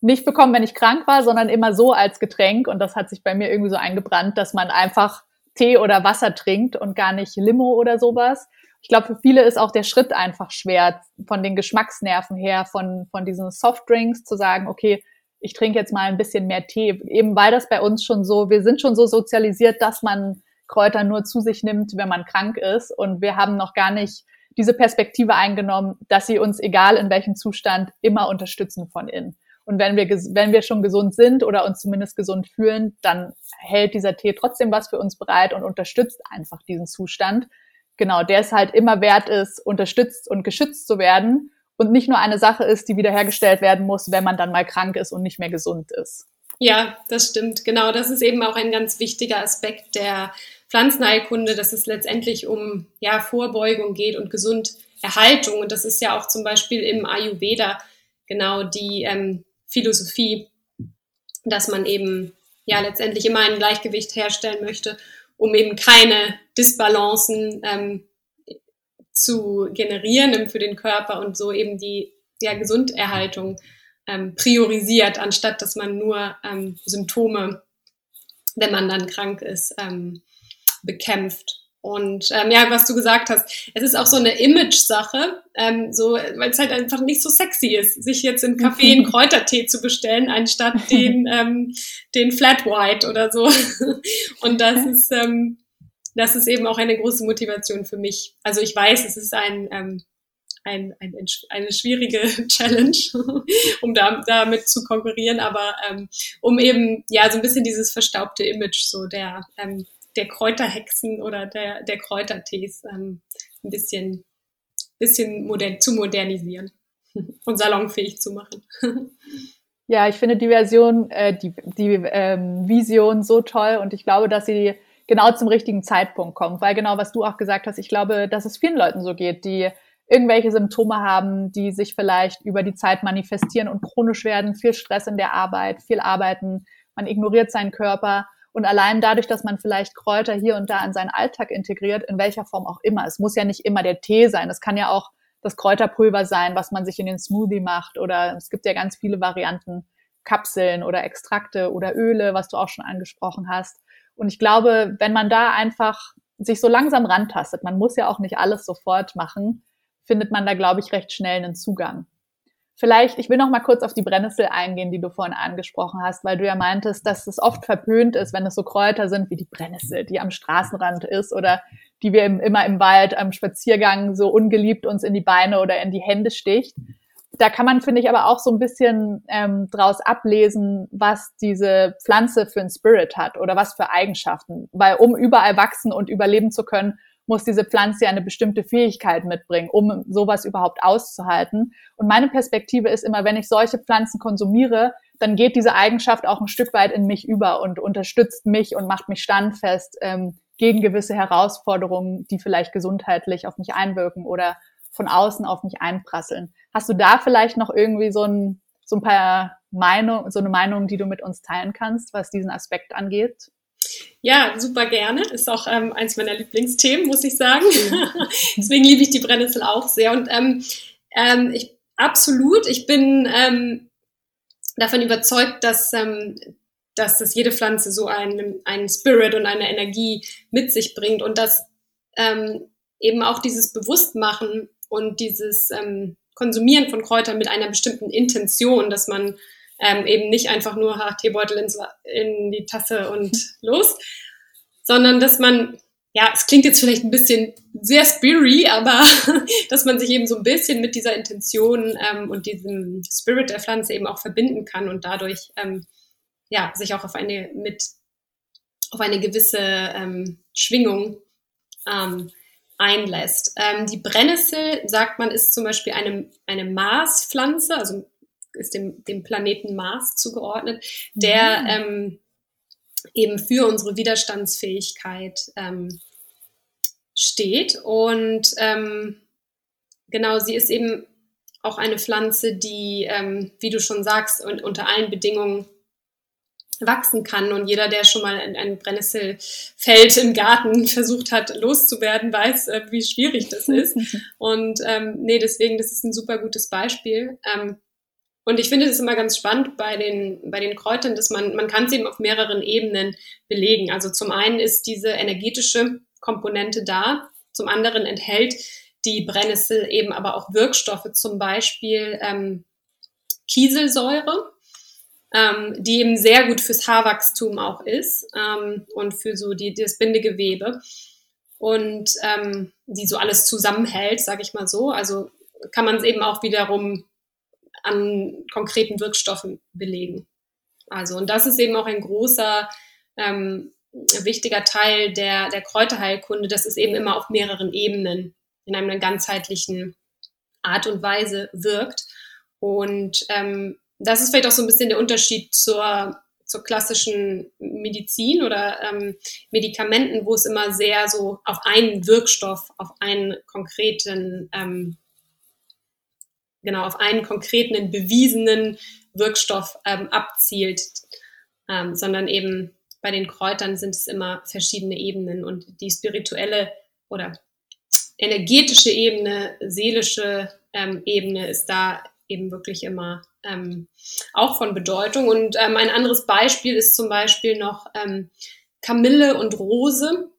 nicht bekommen, wenn ich krank war, sondern immer so als Getränk. Und das hat sich bei mir irgendwie so eingebrannt, dass man einfach Tee oder Wasser trinkt und gar nicht Limo oder sowas. Ich glaube, für viele ist auch der Schritt einfach schwer, von den Geschmacksnerven her, von, von diesen Softdrinks zu sagen, okay, ich trinke jetzt mal ein bisschen mehr Tee, eben weil das bei uns schon so, wir sind schon so sozialisiert, dass man Kräuter nur zu sich nimmt, wenn man krank ist. Und wir haben noch gar nicht diese Perspektive eingenommen, dass sie uns, egal in welchem Zustand, immer unterstützen von innen. Und wenn wir, wenn wir schon gesund sind oder uns zumindest gesund fühlen, dann hält dieser Tee trotzdem was für uns bereit und unterstützt einfach diesen Zustand. Genau, der es halt immer wert ist, unterstützt und geschützt zu werden und nicht nur eine Sache ist, die wiederhergestellt werden muss, wenn man dann mal krank ist und nicht mehr gesund ist. Ja, das stimmt. Genau, das ist eben auch ein ganz wichtiger Aspekt der Pflanzenheilkunde, dass es letztendlich um ja, Vorbeugung geht und Gesunderhaltung. Und das ist ja auch zum Beispiel im Ayurveda genau die ähm, Philosophie, dass man eben ja letztendlich immer ein Gleichgewicht herstellen möchte, um eben keine Disbalancen ähm, zu generieren für den Körper und so eben die ja, Gesunderhaltung ähm, priorisiert, anstatt dass man nur ähm, Symptome, wenn man dann krank ist, ähm, bekämpft. Und ähm, ja, was du gesagt hast, es ist auch so eine Image-Sache, ähm, so, weil es halt einfach nicht so sexy ist, sich jetzt im Café einen Kräutertee zu bestellen, anstatt den, ähm, den Flat White oder so. Und das ist, ähm, das ist eben auch eine große Motivation für mich. Also ich weiß, es ist ein, ähm, ein, ein, eine schwierige Challenge, um da, damit zu konkurrieren, aber ähm, um eben ja so ein bisschen dieses verstaubte Image so der ähm, der Kräuterhexen oder der, der Kräutertees ähm, ein bisschen, bisschen modern, zu modernisieren und salonfähig zu machen. Ja, ich finde die Version, äh, die, die ähm, Vision so toll und ich glaube, dass sie genau zum richtigen Zeitpunkt kommt, weil genau was du auch gesagt hast, ich glaube, dass es vielen Leuten so geht, die irgendwelche Symptome haben, die sich vielleicht über die Zeit manifestieren und chronisch werden, viel Stress in der Arbeit, viel arbeiten, man ignoriert seinen Körper und allein dadurch, dass man vielleicht Kräuter hier und da in seinen Alltag integriert, in welcher Form auch immer. Es muss ja nicht immer der Tee sein. Es kann ja auch das Kräuterpulver sein, was man sich in den Smoothie macht. Oder es gibt ja ganz viele Varianten, Kapseln oder Extrakte oder Öle, was du auch schon angesprochen hast. Und ich glaube, wenn man da einfach sich so langsam rantastet, man muss ja auch nicht alles sofort machen, findet man da, glaube ich, recht schnell einen Zugang. Vielleicht, ich will noch mal kurz auf die Brennnessel eingehen, die du vorhin angesprochen hast, weil du ja meintest, dass es oft verpönt ist, wenn es so Kräuter sind wie die Brennnessel, die am Straßenrand ist oder die wir im, immer im Wald am Spaziergang so ungeliebt uns in die Beine oder in die Hände sticht. Da kann man, finde ich, aber auch so ein bisschen ähm, draus ablesen, was diese Pflanze für ein Spirit hat oder was für Eigenschaften. Weil um überall wachsen und überleben zu können, muss diese Pflanze ja eine bestimmte Fähigkeit mitbringen, um sowas überhaupt auszuhalten. Und meine Perspektive ist immer, wenn ich solche Pflanzen konsumiere, dann geht diese Eigenschaft auch ein Stück weit in mich über und unterstützt mich und macht mich standfest ähm, gegen gewisse Herausforderungen, die vielleicht gesundheitlich auf mich einwirken oder von außen auf mich einprasseln. Hast du da vielleicht noch irgendwie so ein, so ein paar Meinung, so eine Meinung, die du mit uns teilen kannst, was diesen Aspekt angeht? Ja, super gerne. Ist auch ähm, eins meiner Lieblingsthemen, muss ich sagen. Deswegen liebe ich die Brennnessel auch sehr. Und ähm, ähm, ich absolut, ich bin ähm, davon überzeugt, dass, ähm, dass das jede Pflanze so einen, einen Spirit und eine Energie mit sich bringt und dass ähm, eben auch dieses Bewusstmachen und dieses ähm, Konsumieren von Kräutern mit einer bestimmten Intention, dass man ähm, eben nicht einfach nur ha, Teebeutel ins, in die Tasse und los, sondern dass man, ja, es klingt jetzt vielleicht ein bisschen sehr spiri, aber dass man sich eben so ein bisschen mit dieser Intention ähm, und diesem Spirit der Pflanze eben auch verbinden kann und dadurch ähm, ja sich auch auf eine mit auf eine gewisse ähm, Schwingung ähm, einlässt. Ähm, die Brennnessel, sagt man, ist zum Beispiel eine, eine Marspflanze, also ist dem, dem Planeten Mars zugeordnet, der mhm. ähm, eben für unsere Widerstandsfähigkeit ähm, steht. Und ähm, genau, sie ist eben auch eine Pflanze, die, ähm, wie du schon sagst, und unter allen Bedingungen wachsen kann. Und jeder, der schon mal ein, ein Brennnesselfeld im Garten versucht hat, loszuwerden, weiß, äh, wie schwierig das ist. Und ähm, nee, deswegen, das ist ein super gutes Beispiel. Ähm, und ich finde es immer ganz spannend bei den, bei den Kräutern, dass man, man kann es eben auf mehreren Ebenen belegen. Also zum einen ist diese energetische Komponente da, zum anderen enthält die Brennnessel eben aber auch Wirkstoffe, zum Beispiel ähm, Kieselsäure. Ähm, die eben sehr gut fürs Haarwachstum auch ist ähm, und für so die, das Bindegewebe und ähm, die so alles zusammenhält, sage ich mal so. Also kann man es eben auch wiederum an konkreten Wirkstoffen belegen. Also und das ist eben auch ein großer ähm, wichtiger Teil der, der Kräuterheilkunde, dass es eben immer auf mehreren Ebenen in einer ganzheitlichen Art und Weise wirkt. Und ähm, das ist vielleicht auch so ein bisschen der Unterschied zur, zur klassischen Medizin oder ähm, Medikamenten, wo es immer sehr so auf einen Wirkstoff, auf einen konkreten, ähm, genau, auf einen konkreten, bewiesenen Wirkstoff ähm, abzielt, ähm, sondern eben bei den Kräutern sind es immer verschiedene Ebenen und die spirituelle oder energetische Ebene, seelische ähm, Ebene ist da eben wirklich immer ähm, auch von Bedeutung. Und ähm, ein anderes Beispiel ist zum Beispiel noch ähm, Kamille und Rose.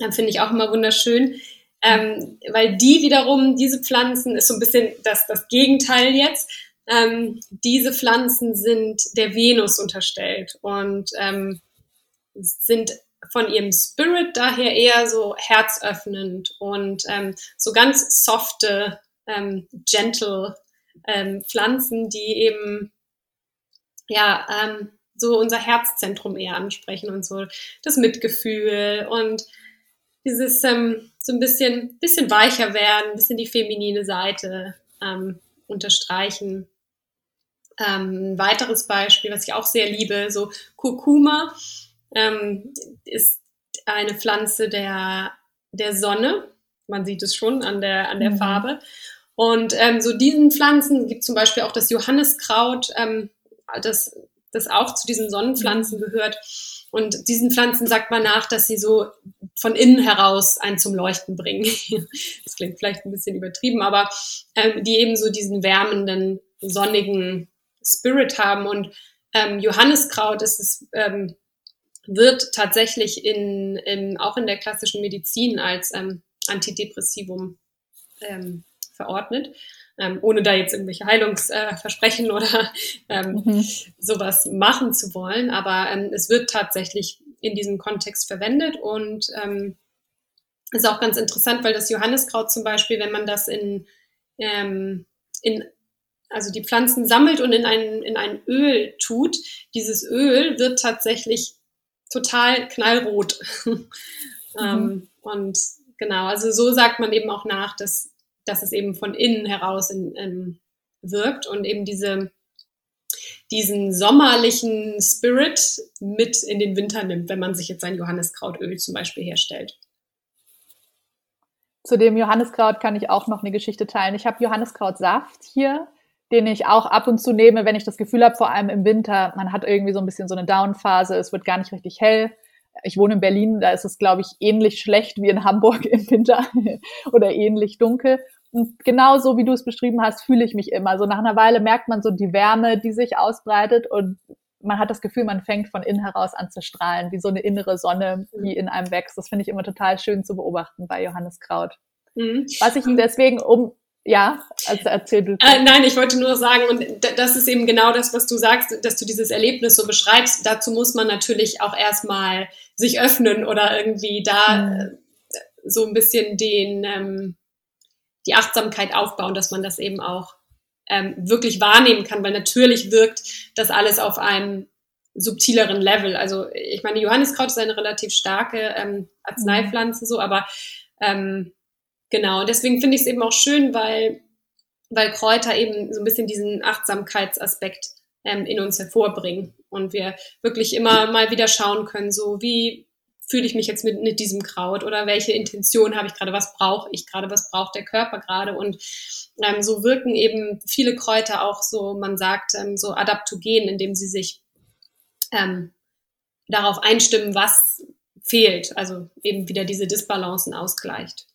Ähm, Finde ich auch immer wunderschön. Ähm, weil die wiederum, diese Pflanzen, ist so ein bisschen das, das Gegenteil jetzt. Ähm, diese Pflanzen sind der Venus unterstellt und ähm, sind von ihrem Spirit daher eher so herzöffnend und ähm, so ganz softe, ähm, gentle ähm, Pflanzen, die eben ja ähm, so unser Herzzentrum eher ansprechen und so das Mitgefühl und dieses ähm, so ein bisschen bisschen weicher werden, ein bisschen die feminine Seite ähm, unterstreichen. Ähm, ein weiteres Beispiel, was ich auch sehr liebe, so Kurkuma ähm, ist eine Pflanze der, der Sonne. Man sieht es schon an der, an der mhm. Farbe. Und ähm, so diesen Pflanzen gibt zum Beispiel auch das Johanniskraut, ähm, das, das auch zu diesen Sonnenpflanzen mhm. gehört. Und diesen Pflanzen sagt man nach, dass sie so von innen heraus einen zum Leuchten bringen. das klingt vielleicht ein bisschen übertrieben, aber ähm, die eben so diesen wärmenden, sonnigen Spirit haben. Und ähm, Johanniskraut ist es, ähm, wird tatsächlich in, in, auch in der klassischen Medizin als ähm, Antidepressivum ähm, verordnet, ähm, ohne da jetzt irgendwelche Heilungsversprechen äh, oder ähm, mhm. sowas machen zu wollen. Aber ähm, es wird tatsächlich in diesem Kontext verwendet und ähm, ist auch ganz interessant, weil das Johanniskraut zum Beispiel, wenn man das in, ähm, in also die Pflanzen sammelt und in ein, in ein Öl tut, dieses Öl wird tatsächlich total knallrot. mhm. ähm, und genau, also so sagt man eben auch nach, dass dass es eben von innen heraus in, in, wirkt und eben diese, diesen sommerlichen Spirit mit in den Winter nimmt, wenn man sich jetzt ein Johanniskrautöl zum Beispiel herstellt. Zu dem Johanniskraut kann ich auch noch eine Geschichte teilen. Ich habe Johanniskrautsaft hier, den ich auch ab und zu nehme, wenn ich das Gefühl habe, vor allem im Winter, man hat irgendwie so ein bisschen so eine Downphase, es wird gar nicht richtig hell ich wohne in Berlin, da ist es, glaube ich, ähnlich schlecht wie in Hamburg im Winter oder ähnlich dunkel. Und genau so, wie du es beschrieben hast, fühle ich mich immer. So nach einer Weile merkt man so die Wärme, die sich ausbreitet und man hat das Gefühl, man fängt von innen heraus an zu strahlen, wie so eine innere Sonne, die in einem wächst. Das finde ich immer total schön zu beobachten bei Johannes Kraut. Mhm. Was ich deswegen um, ja, also erzähl du. Äh, nein, ich wollte nur sagen, und das ist eben genau das, was du sagst, dass du dieses Erlebnis so beschreibst. Dazu muss man natürlich auch erstmal sich öffnen oder irgendwie da mhm. So ein bisschen den, ähm, die Achtsamkeit aufbauen, dass man das eben auch ähm, wirklich wahrnehmen kann, weil natürlich wirkt das alles auf einem subtileren Level. Also ich meine, Johanniskraut ist eine relativ starke ähm, Arzneipflanze so, aber ähm, Genau, deswegen finde ich es eben auch schön, weil, weil Kräuter eben so ein bisschen diesen Achtsamkeitsaspekt ähm, in uns hervorbringen und wir wirklich immer mal wieder schauen können, so wie fühle ich mich jetzt mit, mit diesem Kraut oder welche Intention habe ich gerade, was brauche ich gerade, was braucht der Körper gerade? Und ähm, so wirken eben viele Kräuter auch so, man sagt, ähm, so adaptogen, indem sie sich ähm, darauf einstimmen, was fehlt, also eben wieder diese Disbalancen ausgleicht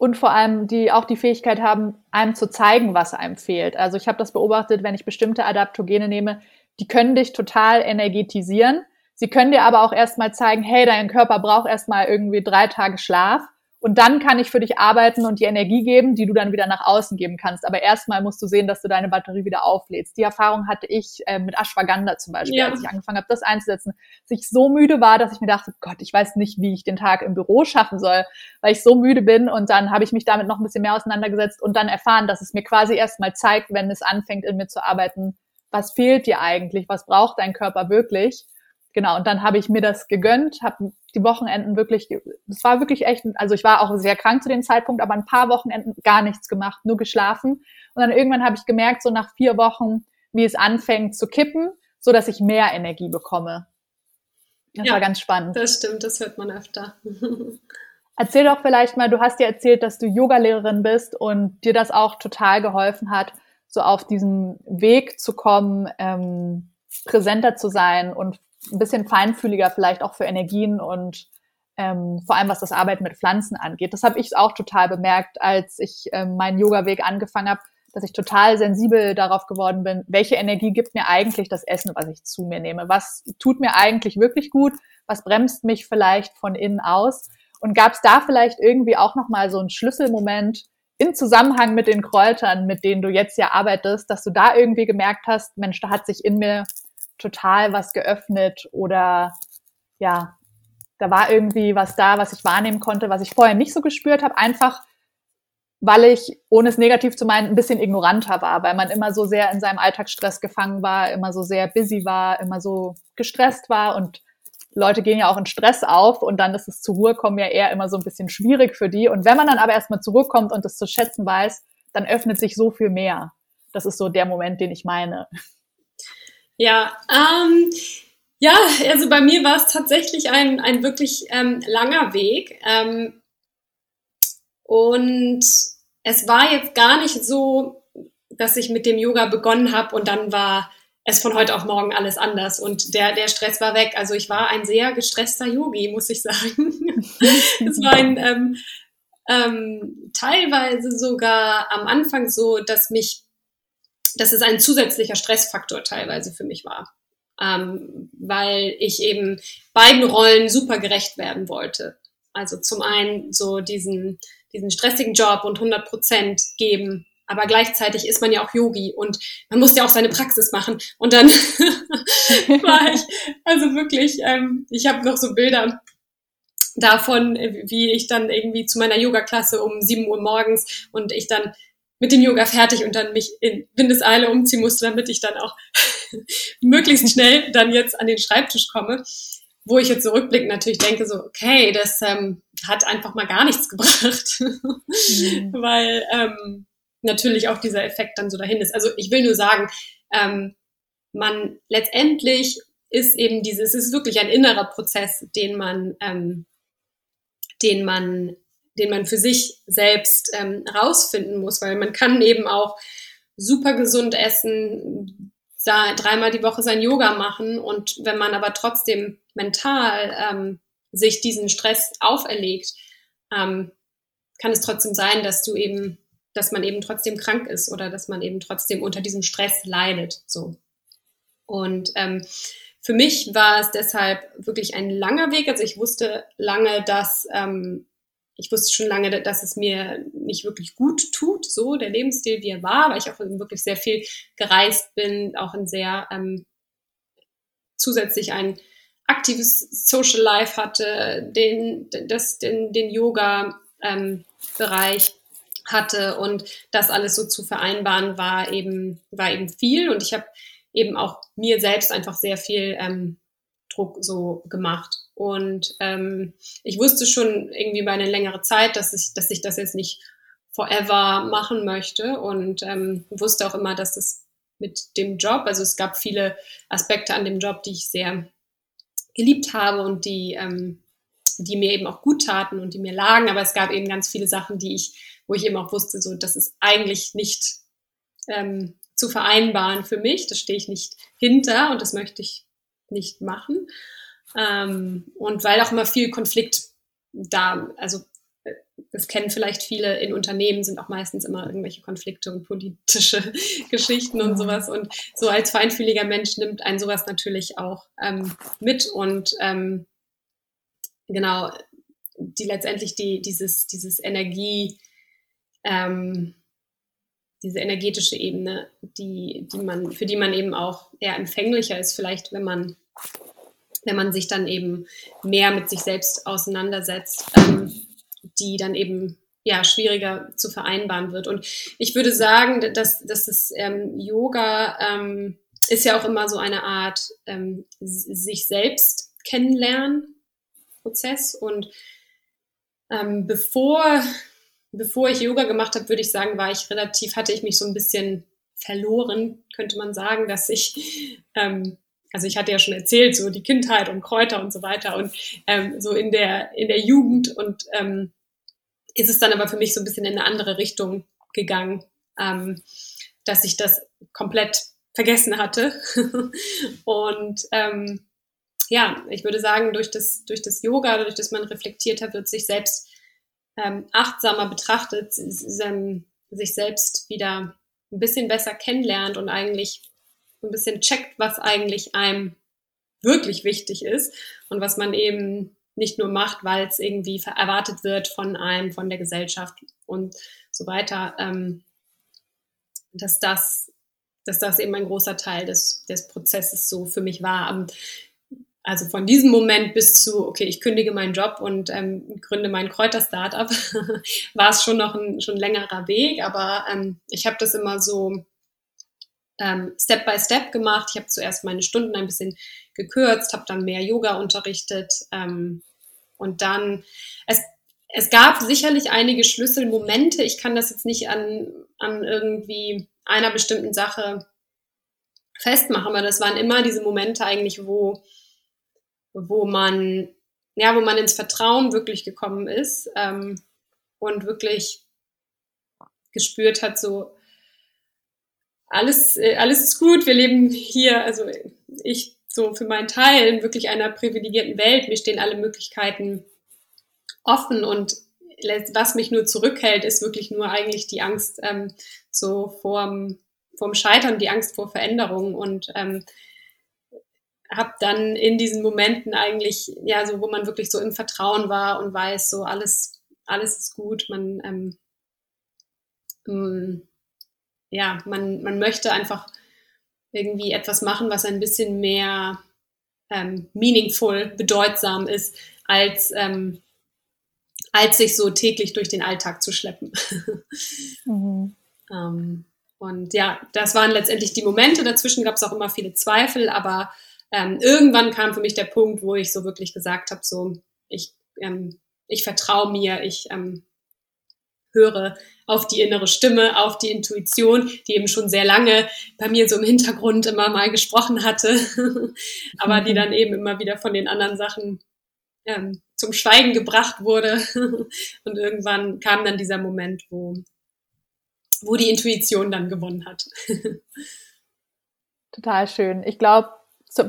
und vor allem die auch die Fähigkeit haben, einem zu zeigen, was einem fehlt. Also ich habe das beobachtet, wenn ich bestimmte Adaptogene nehme, die können dich total energetisieren. Sie können dir aber auch erstmal zeigen, hey, dein Körper braucht erstmal irgendwie drei Tage Schlaf Und dann kann ich für dich arbeiten und die Energie geben, die du dann wieder nach außen geben kannst. Aber erstmal musst du sehen, dass du deine Batterie wieder auflädst. Die Erfahrung hatte ich äh, mit Ashwagandha zum Beispiel, ja. als ich angefangen habe, das einzusetzen. Dass ich so müde war, dass ich mir dachte, Gott, ich weiß nicht, wie ich den Tag im Büro schaffen soll, weil ich so müde bin. Und dann habe ich mich damit noch ein bisschen mehr auseinandergesetzt und dann erfahren, dass es mir quasi erstmal zeigt, wenn es anfängt, in mir zu arbeiten, was fehlt dir eigentlich, was braucht dein Körper wirklich genau, und dann habe ich mir das gegönnt, habe die Wochenenden wirklich, das war wirklich echt, also ich war auch sehr krank zu dem Zeitpunkt, aber ein paar Wochenenden gar nichts gemacht, nur geschlafen. Und dann irgendwann habe ich gemerkt, so nach vier Wochen, wie es anfängt zu kippen, so dass ich mehr Energie bekomme. Das ja, war ganz spannend. Das stimmt, das hört man öfter. Erzähl doch vielleicht mal, du hast dir erzählt, dass du Yogalehrerin bist und dir das auch total geholfen hat, so auf diesen Weg zu kommen, ähm, präsenter zu sein und ein bisschen feinfühliger vielleicht auch für Energien und ähm, vor allem was das Arbeiten mit Pflanzen angeht. Das habe ich auch total bemerkt, als ich ähm, meinen Yoga-Weg angefangen habe, dass ich total sensibel darauf geworden bin, welche Energie gibt mir eigentlich das Essen, was ich zu mir nehme? Was tut mir eigentlich wirklich gut? Was bremst mich vielleicht von innen aus? Und gab es da vielleicht irgendwie auch nochmal so einen Schlüsselmoment im Zusammenhang mit den Kräutern, mit denen du jetzt ja arbeitest, dass du da irgendwie gemerkt hast, Mensch, da hat sich in mir total was geöffnet oder ja, da war irgendwie was da, was ich wahrnehmen konnte, was ich vorher nicht so gespürt habe, einfach weil ich, ohne es negativ zu meinen, ein bisschen ignoranter war, weil man immer so sehr in seinem Alltagsstress gefangen war, immer so sehr busy war, immer so gestresst war und Leute gehen ja auch in Stress auf und dann ist es zur Ruhe kommen ja eher immer so ein bisschen schwierig für die. Und wenn man dann aber erstmal zurückkommt und es zu schätzen weiß, dann öffnet sich so viel mehr. Das ist so der Moment, den ich meine. Ja, ähm, ja, also bei mir war es tatsächlich ein, ein wirklich ähm, langer Weg. Ähm, und es war jetzt gar nicht so, dass ich mit dem Yoga begonnen habe und dann war es von heute auf morgen alles anders und der, der Stress war weg. Also ich war ein sehr gestresster Yogi, muss ich sagen. es war ein ähm, ähm, teilweise sogar am Anfang so, dass mich dass es ein zusätzlicher Stressfaktor teilweise für mich war, ähm, weil ich eben beiden Rollen super gerecht werden wollte. Also zum einen so diesen, diesen stressigen Job und 100 Prozent geben, aber gleichzeitig ist man ja auch Yogi und man muss ja auch seine Praxis machen. Und dann war ich, also wirklich, ähm, ich habe noch so Bilder davon, wie ich dann irgendwie zu meiner Yoga-Klasse um 7 Uhr morgens und ich dann mit dem Yoga fertig und dann mich in Windeseile umziehen musste, damit ich dann auch möglichst schnell dann jetzt an den Schreibtisch komme. Wo ich jetzt zurückblickend natürlich denke, so, okay, das ähm, hat einfach mal gar nichts gebracht. mhm. Weil ähm, natürlich auch dieser Effekt dann so dahin ist. Also ich will nur sagen, ähm, man letztendlich ist eben dieses, es ist wirklich ein innerer Prozess, den man, ähm, den man den man für sich selbst ähm, rausfinden muss, weil man kann eben auch super gesund essen, dreimal die Woche sein Yoga machen und wenn man aber trotzdem mental ähm, sich diesen Stress auferlegt, ähm, kann es trotzdem sein, dass du eben, dass man eben trotzdem krank ist oder dass man eben trotzdem unter diesem Stress leidet. So. Und ähm, für mich war es deshalb wirklich ein langer Weg. Also ich wusste lange, dass ähm, ich wusste schon lange, dass es mir nicht wirklich gut tut, so der Lebensstil, wie er war, weil ich auch wirklich sehr viel gereist bin, auch ein sehr ähm, zusätzlich ein aktives Social Life hatte, den, das, den, den Yoga-Bereich ähm, hatte und das alles so zu vereinbaren war eben, war eben viel und ich habe eben auch mir selbst einfach sehr viel ähm, Druck so gemacht. Und ähm, ich wusste schon irgendwie bei einer längeren Zeit, dass ich, dass ich das jetzt nicht forever machen möchte und ähm, wusste auch immer, dass das mit dem Job, also es gab viele Aspekte an dem Job, die ich sehr geliebt habe und die, ähm, die mir eben auch gut taten und die mir lagen, aber es gab eben ganz viele Sachen, die ich, wo ich eben auch wusste, so, das ist eigentlich nicht ähm, zu vereinbaren für mich, da stehe ich nicht hinter und das möchte ich nicht machen. Ähm, und weil auch immer viel Konflikt da, also äh, das kennen vielleicht viele in Unternehmen, sind auch meistens immer irgendwelche Konflikte und politische Geschichten und sowas. Und so als feinfühliger Mensch nimmt einen sowas natürlich auch ähm, mit. Und ähm, genau, die letztendlich die, dieses, dieses Energie, ähm, diese energetische Ebene, die, die man, für die man eben auch eher empfänglicher ist, vielleicht, wenn man, wenn man sich dann eben mehr mit sich selbst auseinandersetzt, ähm, die dann eben ja, schwieriger zu vereinbaren wird. Und ich würde sagen, dass, dass das ähm, Yoga ähm, ist ja auch immer so eine Art ähm, sich selbst kennenlernen Prozess. Und ähm, bevor, bevor ich Yoga gemacht habe, würde ich sagen, war ich relativ, hatte ich mich so ein bisschen verloren, könnte man sagen, dass ich ähm, also ich hatte ja schon erzählt, so die Kindheit und Kräuter und so weiter und ähm, so in der in der Jugend und ähm, ist es dann aber für mich so ein bisschen in eine andere Richtung gegangen, ähm, dass ich das komplett vergessen hatte. und ähm, ja, ich würde sagen, durch das, durch das Yoga, durch das man reflektiert hat, wird sich selbst ähm, achtsamer betrachtet, sich selbst wieder ein bisschen besser kennenlernt und eigentlich ein bisschen checkt, was eigentlich einem wirklich wichtig ist und was man eben nicht nur macht, weil es irgendwie erwartet wird von einem, von der Gesellschaft und so weiter, ähm, dass das, dass das eben ein großer Teil des, des Prozesses so für mich war. Und also von diesem Moment bis zu, okay, ich kündige meinen Job und ähm, gründe mein Kräuter-Startup, war es schon noch ein schon längerer Weg, aber ähm, ich habe das immer so ähm, Step by Step gemacht. Ich habe zuerst meine Stunden ein bisschen gekürzt, habe dann mehr Yoga unterrichtet, ähm, und dann, es, es gab sicherlich einige Schlüsselmomente. Ich kann das jetzt nicht an, an irgendwie einer bestimmten Sache festmachen, aber das waren immer diese Momente eigentlich, wo, wo man, ja, wo man ins Vertrauen wirklich gekommen ist ähm, und wirklich gespürt hat, so alles, äh, alles ist gut, wir leben hier, also ich so für meinen Teil in wirklich einer privilegierten Welt. Mir stehen alle Möglichkeiten offen und was mich nur zurückhält, ist wirklich nur eigentlich die Angst ähm, so vorm, vorm Scheitern, die Angst vor Veränderung und ähm, habe dann in diesen Momenten eigentlich, ja, so wo man wirklich so im Vertrauen war und weiß, so alles, alles ist gut, man, ähm, ähm, ja, man, man möchte einfach irgendwie etwas machen, was ein bisschen mehr ähm, meaningful, bedeutsam ist, als, ähm, als sich so täglich durch den Alltag zu schleppen. mhm. ähm, und ja, das waren letztendlich die Momente. Dazwischen gab es auch immer viele Zweifel, aber ähm, irgendwann kam für mich der Punkt, wo ich so wirklich gesagt habe, so ich, ähm, ich vertraue mir, ich ähm, höre auf die innere Stimme, auf die Intuition, die eben schon sehr lange bei mir so im Hintergrund immer mal gesprochen hatte, aber die mhm. dann eben immer wieder von den anderen Sachen ähm, zum Schweigen gebracht wurde. Und irgendwann kam dann dieser Moment, wo, wo die Intuition dann gewonnen hat. Total schön. Ich glaube,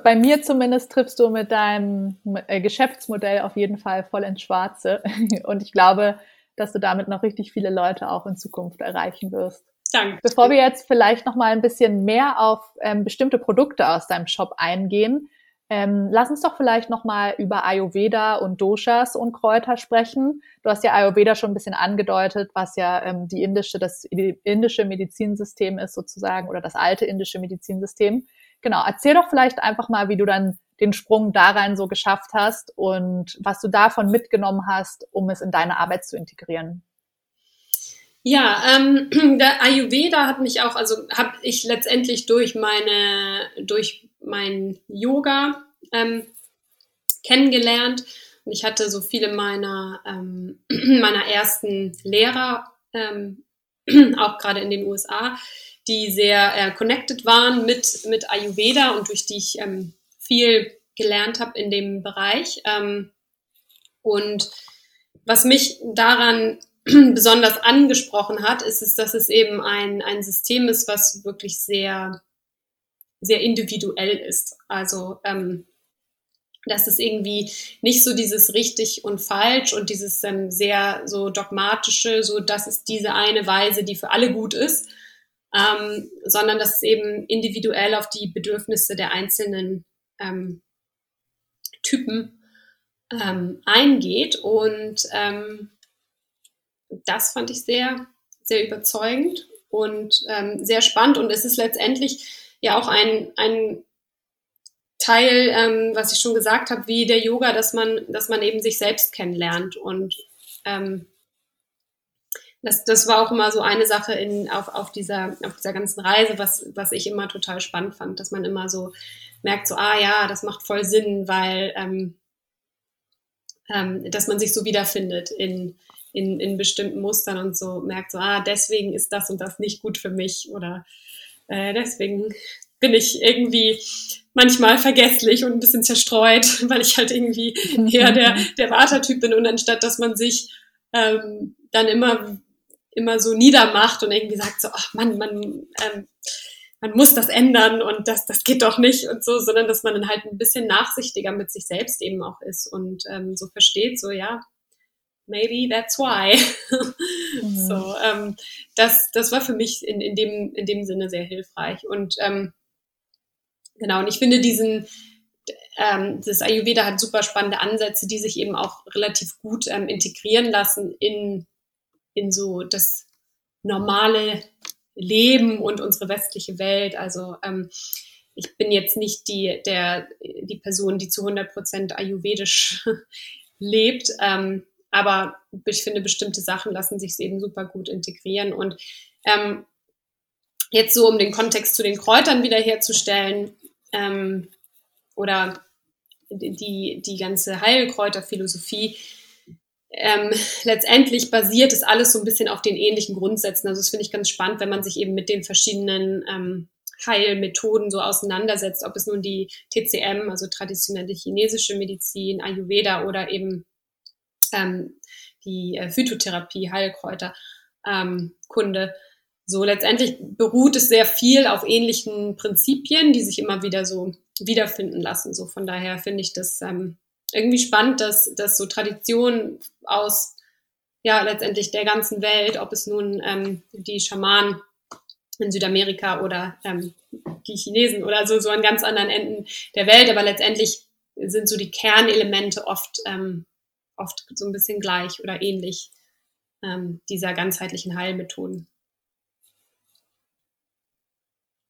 bei mir zumindest triffst du mit deinem äh, Geschäftsmodell auf jeden Fall voll ins Schwarze. Und ich glaube, dass du damit noch richtig viele Leute auch in Zukunft erreichen wirst. Danke. Bevor wir jetzt vielleicht noch mal ein bisschen mehr auf ähm, bestimmte Produkte aus deinem Shop eingehen, ähm, lass uns doch vielleicht noch mal über Ayurveda und Doshas und Kräuter sprechen. Du hast ja Ayurveda schon ein bisschen angedeutet, was ja ähm, die indische, das indische Medizinsystem ist sozusagen oder das alte indische Medizinsystem. Genau, erzähl doch vielleicht einfach mal, wie du dann den Sprung da rein so geschafft hast und was du davon mitgenommen hast, um es in deine Arbeit zu integrieren. Ja, ähm, der Ayurveda hat mich auch, also habe ich letztendlich durch meine, durch mein Yoga ähm, kennengelernt. Und ich hatte so viele meiner, ähm, meiner ersten Lehrer, ähm, auch gerade in den USA, die sehr äh, connected waren mit, mit Ayurveda und durch die ich ähm, viel gelernt habe in dem Bereich. Ähm, und was mich daran besonders angesprochen hat, ist, ist, dass es eben ein, ein System ist, was wirklich sehr, sehr individuell ist. Also, ähm, dass es irgendwie nicht so dieses richtig und falsch und dieses ähm, sehr so dogmatische, so das ist diese eine Weise, die für alle gut ist, ähm, sondern dass es eben individuell auf die Bedürfnisse der einzelnen ähm, Typen ähm, eingeht. Und ähm, das fand ich sehr, sehr überzeugend und ähm, sehr spannend. Und es ist letztendlich ja auch ein, ein Teil, ähm, was ich schon gesagt habe, wie der Yoga, dass man, dass man eben sich selbst kennenlernt. Und das, das war auch immer so eine Sache in, auf, auf, dieser, auf dieser ganzen Reise, was, was ich immer total spannend fand, dass man immer so merkt, so, ah ja, das macht voll Sinn, weil ähm, ähm, dass man sich so wiederfindet in, in, in bestimmten Mustern und so merkt, so, ah, deswegen ist das und das nicht gut für mich oder äh, deswegen bin ich irgendwie manchmal vergesslich und ein bisschen zerstreut, weil ich halt irgendwie eher der, der Wartertyp bin und anstatt, dass man sich ähm, dann immer, immer so niedermacht und irgendwie sagt so, ach Mann, man, ähm, man muss das ändern und das, das geht doch nicht und so, sondern dass man dann halt ein bisschen nachsichtiger mit sich selbst eben auch ist und ähm, so versteht, so ja, maybe that's why. Mhm. So, ähm, das, das war für mich in, in, dem, in dem Sinne sehr hilfreich. Und ähm, Genau, und ich finde diesen, ähm, das Ayurveda hat super spannende Ansätze, die sich eben auch relativ gut ähm, integrieren lassen in, in so das normale Leben und unsere westliche Welt. Also ähm, ich bin jetzt nicht die, der, die Person, die zu 100 Prozent ayurvedisch lebt, ähm, aber ich finde, bestimmte Sachen lassen sich eben super gut integrieren. Und ähm, jetzt so, um den Kontext zu den Kräutern wiederherzustellen, ähm, oder die, die ganze Heilkräuterphilosophie, ähm, letztendlich basiert es alles so ein bisschen auf den ähnlichen Grundsätzen. Also das finde ich ganz spannend, wenn man sich eben mit den verschiedenen ähm, Heilmethoden so auseinandersetzt, ob es nun die TCM, also traditionelle chinesische Medizin, Ayurveda oder eben ähm, die äh, Phytotherapie, Heilkräuter, ähm, Kunde so letztendlich beruht es sehr viel auf ähnlichen Prinzipien, die sich immer wieder so wiederfinden lassen. So von daher finde ich das ähm, irgendwie spannend, dass, dass so Traditionen aus ja letztendlich der ganzen Welt, ob es nun ähm, die Schamanen in Südamerika oder ähm, die Chinesen oder so, so an ganz anderen Enden der Welt, aber letztendlich sind so die Kernelemente oft, ähm, oft so ein bisschen gleich oder ähnlich ähm, dieser ganzheitlichen Heilmethoden.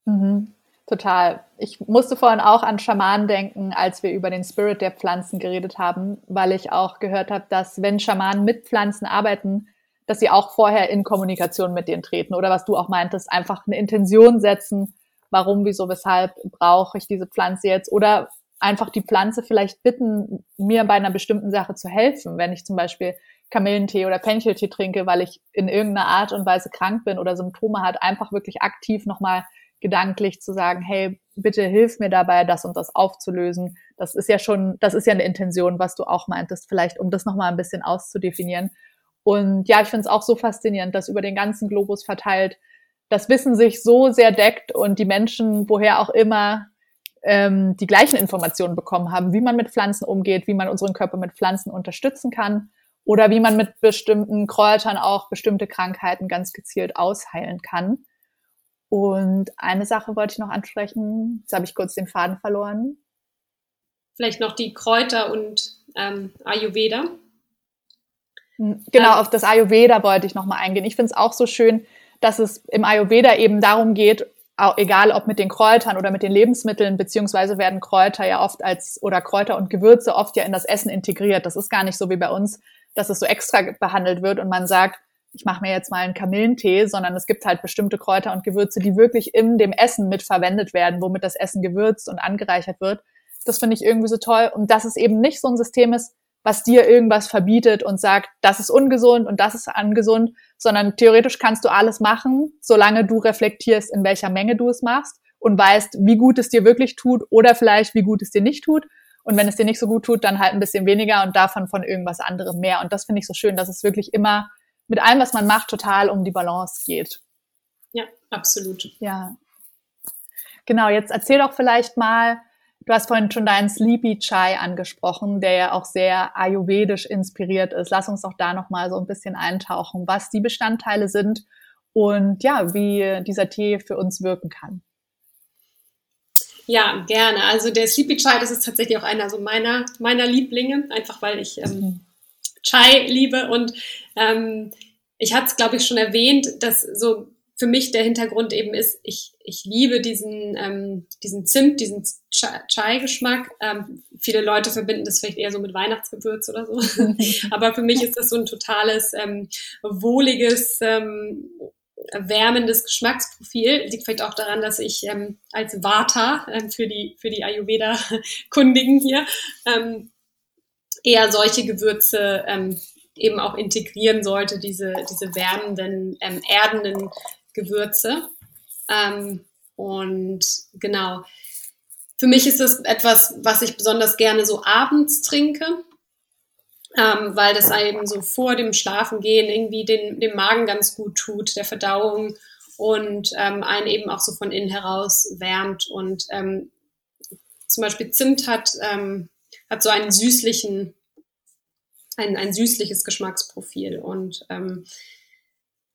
Mhm. Total. Ich musste vorhin auch an Schamanen denken, als wir über den Spirit der Pflanzen geredet haben, weil ich auch gehört habe, dass wenn Schamanen mit Pflanzen arbeiten, dass sie auch vorher in Kommunikation mit denen treten. Oder was du auch meintest, einfach eine Intention setzen, warum, wieso, weshalb brauche ich diese Pflanze jetzt? Oder einfach die Pflanze vielleicht bitten, mir bei einer bestimmten Sache zu helfen, wenn ich zum Beispiel Kamillentee oder Pencheltee trinke, weil ich in irgendeiner Art und Weise krank bin oder Symptome hat, einfach wirklich aktiv nochmal gedanklich zu sagen, hey, bitte hilf mir dabei, das und das aufzulösen. Das ist ja schon, das ist ja eine Intention, was du auch meintest, vielleicht, um das nochmal ein bisschen auszudefinieren. Und ja, ich finde es auch so faszinierend, dass über den ganzen Globus verteilt das Wissen sich so sehr deckt und die Menschen, woher auch immer, ähm, die gleichen Informationen bekommen haben, wie man mit Pflanzen umgeht, wie man unseren Körper mit Pflanzen unterstützen kann oder wie man mit bestimmten Kräutern auch bestimmte Krankheiten ganz gezielt ausheilen kann. Und eine Sache wollte ich noch ansprechen. Jetzt habe ich kurz den Faden verloren. Vielleicht noch die Kräuter und ähm, Ayurveda. Genau, auf das Ayurveda wollte ich nochmal eingehen. Ich finde es auch so schön, dass es im Ayurveda eben darum geht, egal ob mit den Kräutern oder mit den Lebensmitteln, beziehungsweise werden Kräuter ja oft als oder Kräuter und Gewürze oft ja in das Essen integriert. Das ist gar nicht so wie bei uns, dass es so extra behandelt wird und man sagt, ich mache mir jetzt mal einen Kamillentee, sondern es gibt halt bestimmte Kräuter und Gewürze, die wirklich in dem Essen mit verwendet werden, womit das Essen gewürzt und angereichert wird. Das finde ich irgendwie so toll. Und dass es eben nicht so ein System ist, was dir irgendwas verbietet und sagt, das ist ungesund und das ist angesund, sondern theoretisch kannst du alles machen, solange du reflektierst, in welcher Menge du es machst und weißt, wie gut es dir wirklich tut oder vielleicht wie gut es dir nicht tut. Und wenn es dir nicht so gut tut, dann halt ein bisschen weniger und davon von irgendwas anderem mehr. Und das finde ich so schön, dass es wirklich immer mit allem, was man macht, total um die Balance geht. Ja, absolut. Ja. Genau, jetzt erzähl doch vielleicht mal, du hast vorhin schon deinen Sleepy Chai angesprochen, der ja auch sehr ayurvedisch inspiriert ist. Lass uns doch da nochmal so ein bisschen eintauchen, was die Bestandteile sind und ja, wie dieser Tee für uns wirken kann. Ja, gerne. Also der Sleepy Chai, das ist tatsächlich auch einer so meiner, meiner Lieblinge, einfach weil ich ähm, mhm. Chai liebe und ähm, ich hatte es, glaube ich, schon erwähnt, dass so für mich der Hintergrund eben ist, ich, ich liebe diesen, ähm, diesen Zimt, diesen Chai-Geschmack. Ähm, viele Leute verbinden das vielleicht eher so mit Weihnachtsgewürz oder so. Aber für mich ist das so ein totales, ähm, wohliges, ähm, wärmendes Geschmacksprofil. Liegt vielleicht auch daran, dass ich ähm, als Vata ähm, für die, für die Ayurveda-Kundigen hier ähm, eher solche Gewürze ähm, eben auch integrieren sollte, diese, diese wärmenden, ähm, erdenden Gewürze. Ähm, und genau, für mich ist das etwas, was ich besonders gerne so abends trinke, ähm, weil das eben so vor dem Schlafengehen irgendwie den, dem Magen ganz gut tut, der Verdauung und ähm, einen eben auch so von innen heraus wärmt. Und ähm, zum Beispiel Zimt hat, ähm, hat so einen süßlichen, ein, ein süßliches Geschmacksprofil und ähm,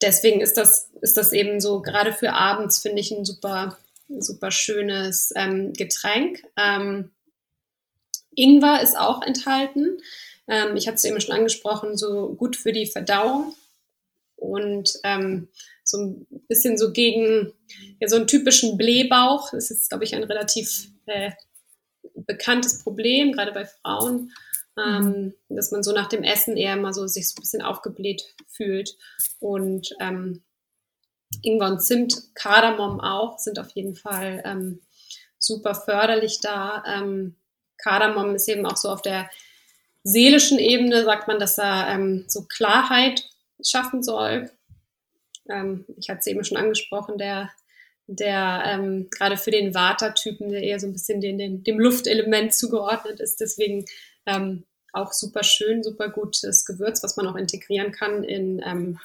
deswegen ist das, ist das eben so, gerade für abends finde ich ein super, super schönes ähm, Getränk. Ähm, Ingwer ist auch enthalten. Ähm, ich hatte es eben schon angesprochen, so gut für die Verdauung und ähm, so ein bisschen so gegen ja, so einen typischen Blähbauch. Das ist, glaube ich, ein relativ äh, bekanntes Problem, gerade bei Frauen ähm, mhm. dass man so nach dem Essen eher mal so sich so ein bisschen aufgebläht fühlt. Und ähm, Ingwer und Zimt, Kardamom auch, sind auf jeden Fall ähm, super förderlich da. Ähm, Kardamom ist eben auch so auf der seelischen Ebene, sagt man, dass er ähm, so Klarheit schaffen soll. Ähm, ich hatte es eben schon angesprochen, der der ähm, gerade für den Vata-Typen, der eher so ein bisschen den, den, dem Luftelement zugeordnet ist. Deswegen ähm, auch super schön, super gutes Gewürz, was man auch integrieren kann in ähm,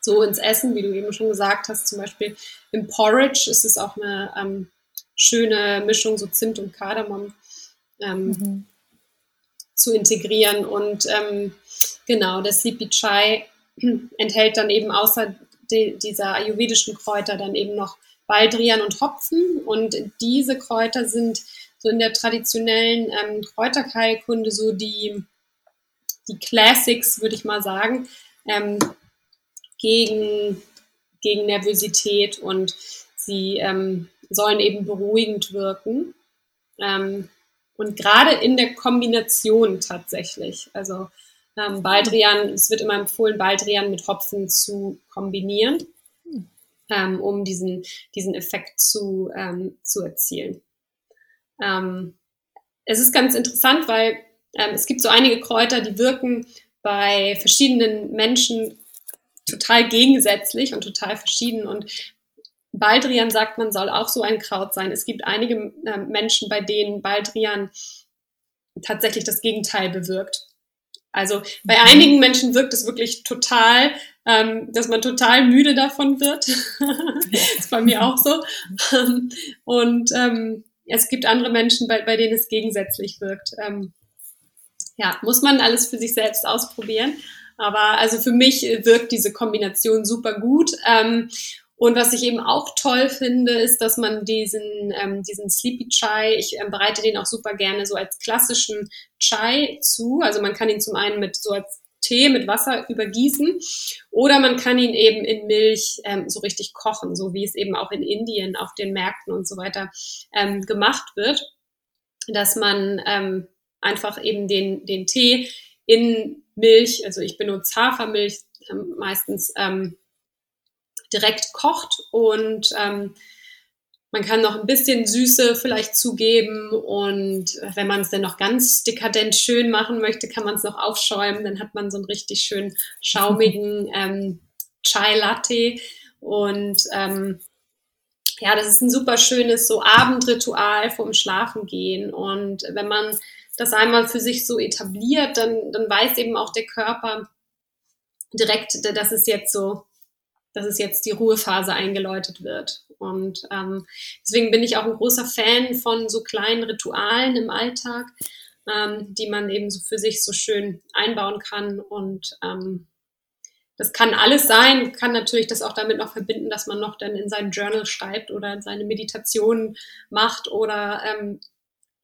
so ins Essen, wie du eben schon gesagt hast. Zum Beispiel im Porridge ist es auch eine ähm, schöne Mischung, so Zimt und Kardamom ähm, mhm. zu integrieren. Und ähm, genau, der Sleepy Chai enthält dann eben außer de, dieser ayurvedischen Kräuter dann eben noch Baldrian und Hopfen. Und diese Kräuter sind so in der traditionellen ähm, Kräuterheilkunde so die, die Classics, würde ich mal sagen, ähm, gegen, gegen Nervosität und sie ähm, sollen eben beruhigend wirken. Ähm, und gerade in der Kombination tatsächlich. Also ähm, Baldrian, es wird immer empfohlen, Baldrian mit Hopfen zu kombinieren, ähm, um diesen, diesen Effekt zu, ähm, zu erzielen. Ähm, es ist ganz interessant, weil ähm, es gibt so einige Kräuter, die wirken bei verschiedenen Menschen total gegensätzlich und total verschieden. Und Baldrian sagt man, soll auch so ein Kraut sein. Es gibt einige äh, Menschen, bei denen Baldrian tatsächlich das Gegenteil bewirkt. Also bei mhm. einigen Menschen wirkt es wirklich total, ähm, dass man total müde davon wird. das ist bei mir auch so. und ähm, es gibt andere Menschen, bei, bei denen es gegensätzlich wirkt. Ähm, ja, muss man alles für sich selbst ausprobieren. Aber also für mich wirkt diese Kombination super gut. Ähm, und was ich eben auch toll finde, ist, dass man diesen, ähm, diesen Sleepy Chai, ich ähm, bereite den auch super gerne so als klassischen Chai zu. Also man kann ihn zum einen mit so als Tee mit Wasser übergießen oder man kann ihn eben in Milch ähm, so richtig kochen, so wie es eben auch in Indien auf den Märkten und so weiter ähm, gemacht wird, dass man ähm, einfach eben den, den Tee in Milch, also ich benutze Hafermilch ähm, meistens ähm, direkt kocht und ähm, man kann noch ein bisschen Süße vielleicht zugeben und wenn man es dann noch ganz dekadent schön machen möchte, kann man es noch aufschäumen. Dann hat man so einen richtig schön schaumigen ähm, Chai Latte und ähm, ja, das ist ein super schönes so Abendritual vorm Schlafengehen und wenn man das einmal für sich so etabliert, dann, dann weiß eben auch der Körper direkt, dass es jetzt so dass es jetzt die Ruhephase eingeläutet wird. Und ähm, deswegen bin ich auch ein großer Fan von so kleinen Ritualen im Alltag, ähm, die man eben so für sich so schön einbauen kann und ähm, das kann alles sein, kann natürlich das auch damit noch verbinden, dass man noch dann in sein Journal schreibt oder seine Meditation macht oder ähm,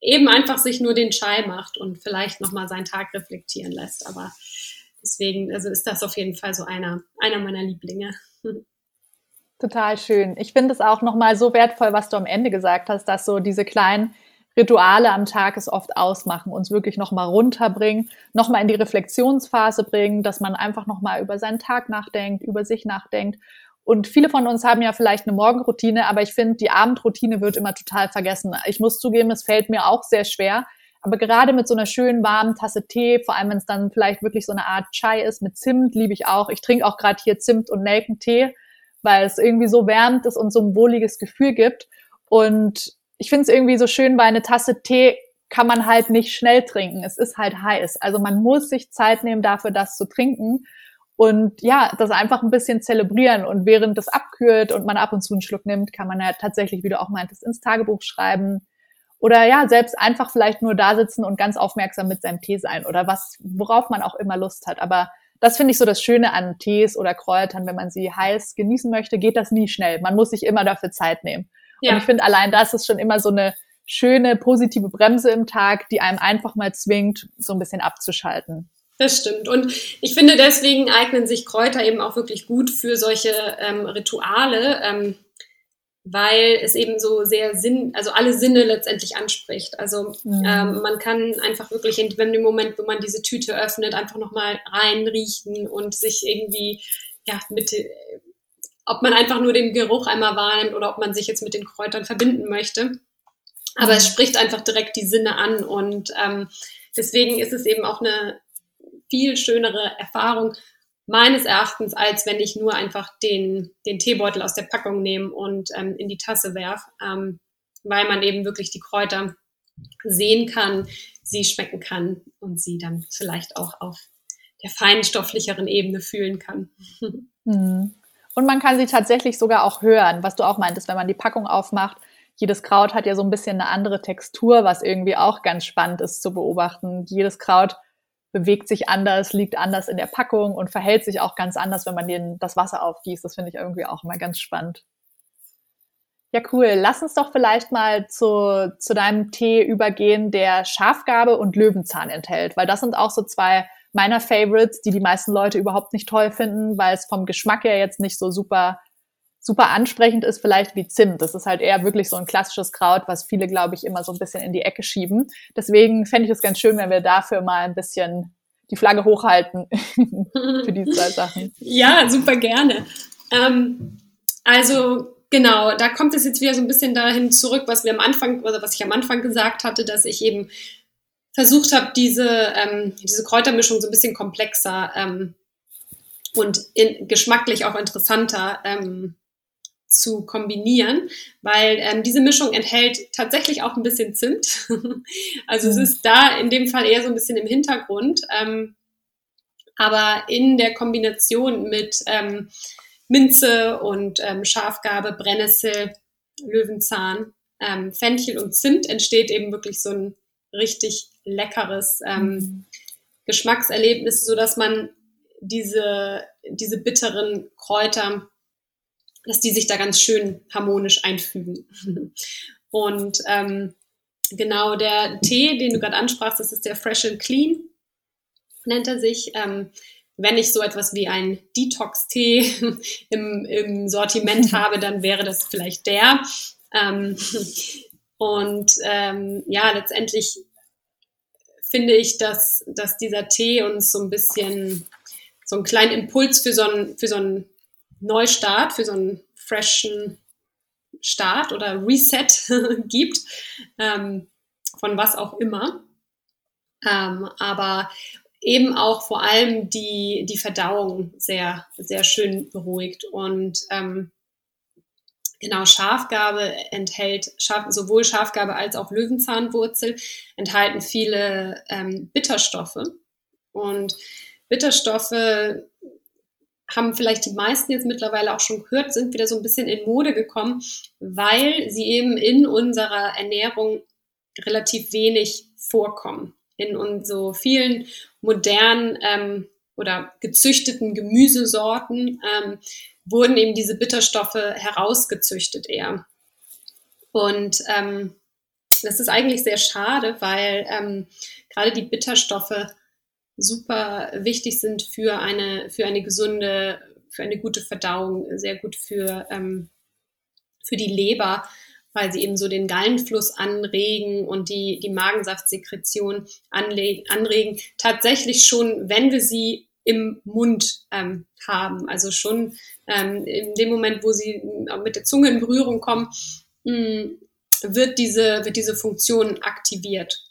eben einfach sich nur den Chai macht und vielleicht nochmal seinen Tag reflektieren lässt. Aber deswegen, also ist das auf jeden Fall so einer, einer meiner Lieblinge. Total schön. Ich finde es auch nochmal so wertvoll, was du am Ende gesagt hast, dass so diese kleinen Rituale am Tag es oft ausmachen, uns wirklich nochmal runterbringen, nochmal in die Reflexionsphase bringen, dass man einfach nochmal über seinen Tag nachdenkt, über sich nachdenkt. Und viele von uns haben ja vielleicht eine Morgenroutine, aber ich finde, die Abendroutine wird immer total vergessen. Ich muss zugeben, es fällt mir auch sehr schwer. Aber gerade mit so einer schönen warmen Tasse Tee, vor allem wenn es dann vielleicht wirklich so eine Art Chai ist mit Zimt, liebe ich auch. Ich trinke auch gerade hier Zimt und Nelkentee, weil es irgendwie so wärmt ist und so ein wohliges Gefühl gibt. Und ich finde es irgendwie so schön, weil eine Tasse Tee kann man halt nicht schnell trinken. Es ist halt heiß. Also man muss sich Zeit nehmen dafür, das zu trinken. Und ja, das einfach ein bisschen zelebrieren. Und während das abkühlt und man ab und zu einen Schluck nimmt, kann man ja tatsächlich, wie du auch meintest, ins Tagebuch schreiben. Oder ja, selbst einfach vielleicht nur da sitzen und ganz aufmerksam mit seinem Tee sein oder was, worauf man auch immer Lust hat. Aber das finde ich so das Schöne an Tees oder Kräutern, wenn man sie heiß genießen möchte, geht das nie schnell. Man muss sich immer dafür Zeit nehmen. Ja. Und ich finde, allein das ist schon immer so eine schöne, positive Bremse im Tag, die einem einfach mal zwingt, so ein bisschen abzuschalten. Das stimmt. Und ich finde, deswegen eignen sich Kräuter eben auch wirklich gut für solche ähm, Rituale, ähm, weil es eben so sehr Sinn, also alle Sinne letztendlich anspricht. Also mhm. ähm, man kann einfach wirklich in, in dem Moment, wo man diese Tüte öffnet, einfach nochmal reinriechen und sich irgendwie ja mit ob man einfach nur den Geruch einmal wahrnimmt oder ob man sich jetzt mit den Kräutern verbinden möchte. Aber es mhm. spricht einfach direkt die Sinne an und ähm, deswegen ist es eben auch eine viel schönere Erfahrung meines Erachtens, als wenn ich nur einfach den, den Teebeutel aus der Packung nehme und ähm, in die Tasse werf, ähm, weil man eben wirklich die Kräuter sehen kann, sie schmecken kann und sie dann vielleicht auch auf der feinstofflicheren Ebene fühlen kann. Mhm. Und man kann sie tatsächlich sogar auch hören, was du auch meintest, wenn man die Packung aufmacht. Jedes Kraut hat ja so ein bisschen eine andere Textur, was irgendwie auch ganz spannend ist zu beobachten. Jedes Kraut bewegt sich anders, liegt anders in der Packung und verhält sich auch ganz anders, wenn man den, das Wasser aufgießt. Das finde ich irgendwie auch mal ganz spannend. Ja, cool. Lass uns doch vielleicht mal zu, zu deinem Tee übergehen, der Schafgabe und Löwenzahn enthält, weil das sind auch so zwei meiner Favorites, die die meisten Leute überhaupt nicht toll finden, weil es vom Geschmack her jetzt nicht so super super ansprechend ist vielleicht wie Zimt. Das ist halt eher wirklich so ein klassisches Kraut, was viele, glaube ich, immer so ein bisschen in die Ecke schieben. Deswegen fände ich es ganz schön, wenn wir dafür mal ein bisschen die Flagge hochhalten für die zwei Sachen. Ja, super gerne. Ähm, also genau, da kommt es jetzt wieder so ein bisschen dahin zurück, was wir am Anfang oder was ich am Anfang gesagt hatte, dass ich eben versucht habe, diese, ähm, diese Kräutermischung so ein bisschen komplexer ähm, und in, geschmacklich auch interessanter ähm, zu kombinieren, weil ähm, diese Mischung enthält tatsächlich auch ein bisschen Zimt. also mhm. es ist da in dem Fall eher so ein bisschen im Hintergrund, ähm, aber in der Kombination mit ähm, Minze und ähm, Schafgabe, Brennnessel, Löwenzahn, ähm, Fenchel und Zimt entsteht eben wirklich so ein richtig leckeres ähm, mhm. Geschmackserlebnis, so dass man diese, diese bitteren Kräuter, dass die sich da ganz schön harmonisch einfügen. Und ähm, genau der Tee, den du gerade ansprachst, das ist der Fresh and Clean, nennt er sich. Ähm, wenn ich so etwas wie ein Detox-Tee im, im, Sortiment habe, dann wäre das vielleicht der. Ähm, und ähm, ja, letztendlich finde ich, dass, dass dieser Tee uns so ein bisschen so einen kleinen Impuls für so einen, für so einen Neustart, für so einen freshen Start oder Reset gibt, ähm, von was auch immer. Ähm, aber eben auch vor allem die, die Verdauung sehr, sehr schön beruhigt. Und ähm, Genau, Schafgabe enthält Schaf, sowohl Schafgabe als auch Löwenzahnwurzel enthalten viele ähm, Bitterstoffe. Und Bitterstoffe haben vielleicht die meisten jetzt mittlerweile auch schon gehört, sind wieder so ein bisschen in Mode gekommen, weil sie eben in unserer Ernährung relativ wenig vorkommen. In so vielen modernen ähm, oder gezüchteten Gemüsesorten ähm, wurden eben diese Bitterstoffe herausgezüchtet eher. Und ähm, das ist eigentlich sehr schade, weil ähm, gerade die Bitterstoffe super wichtig sind für eine, für eine gesunde, für eine gute Verdauung, sehr gut für, ähm, für die Leber, weil sie eben so den Gallenfluss anregen und die, die Magensaftsekretion anregen. Tatsächlich schon, wenn wir sie im Mund ähm, haben, also schon ähm, in dem Moment, wo sie mit der Zunge in Berührung kommen, mh, hm, wird diese, wird diese Funktion aktiviert.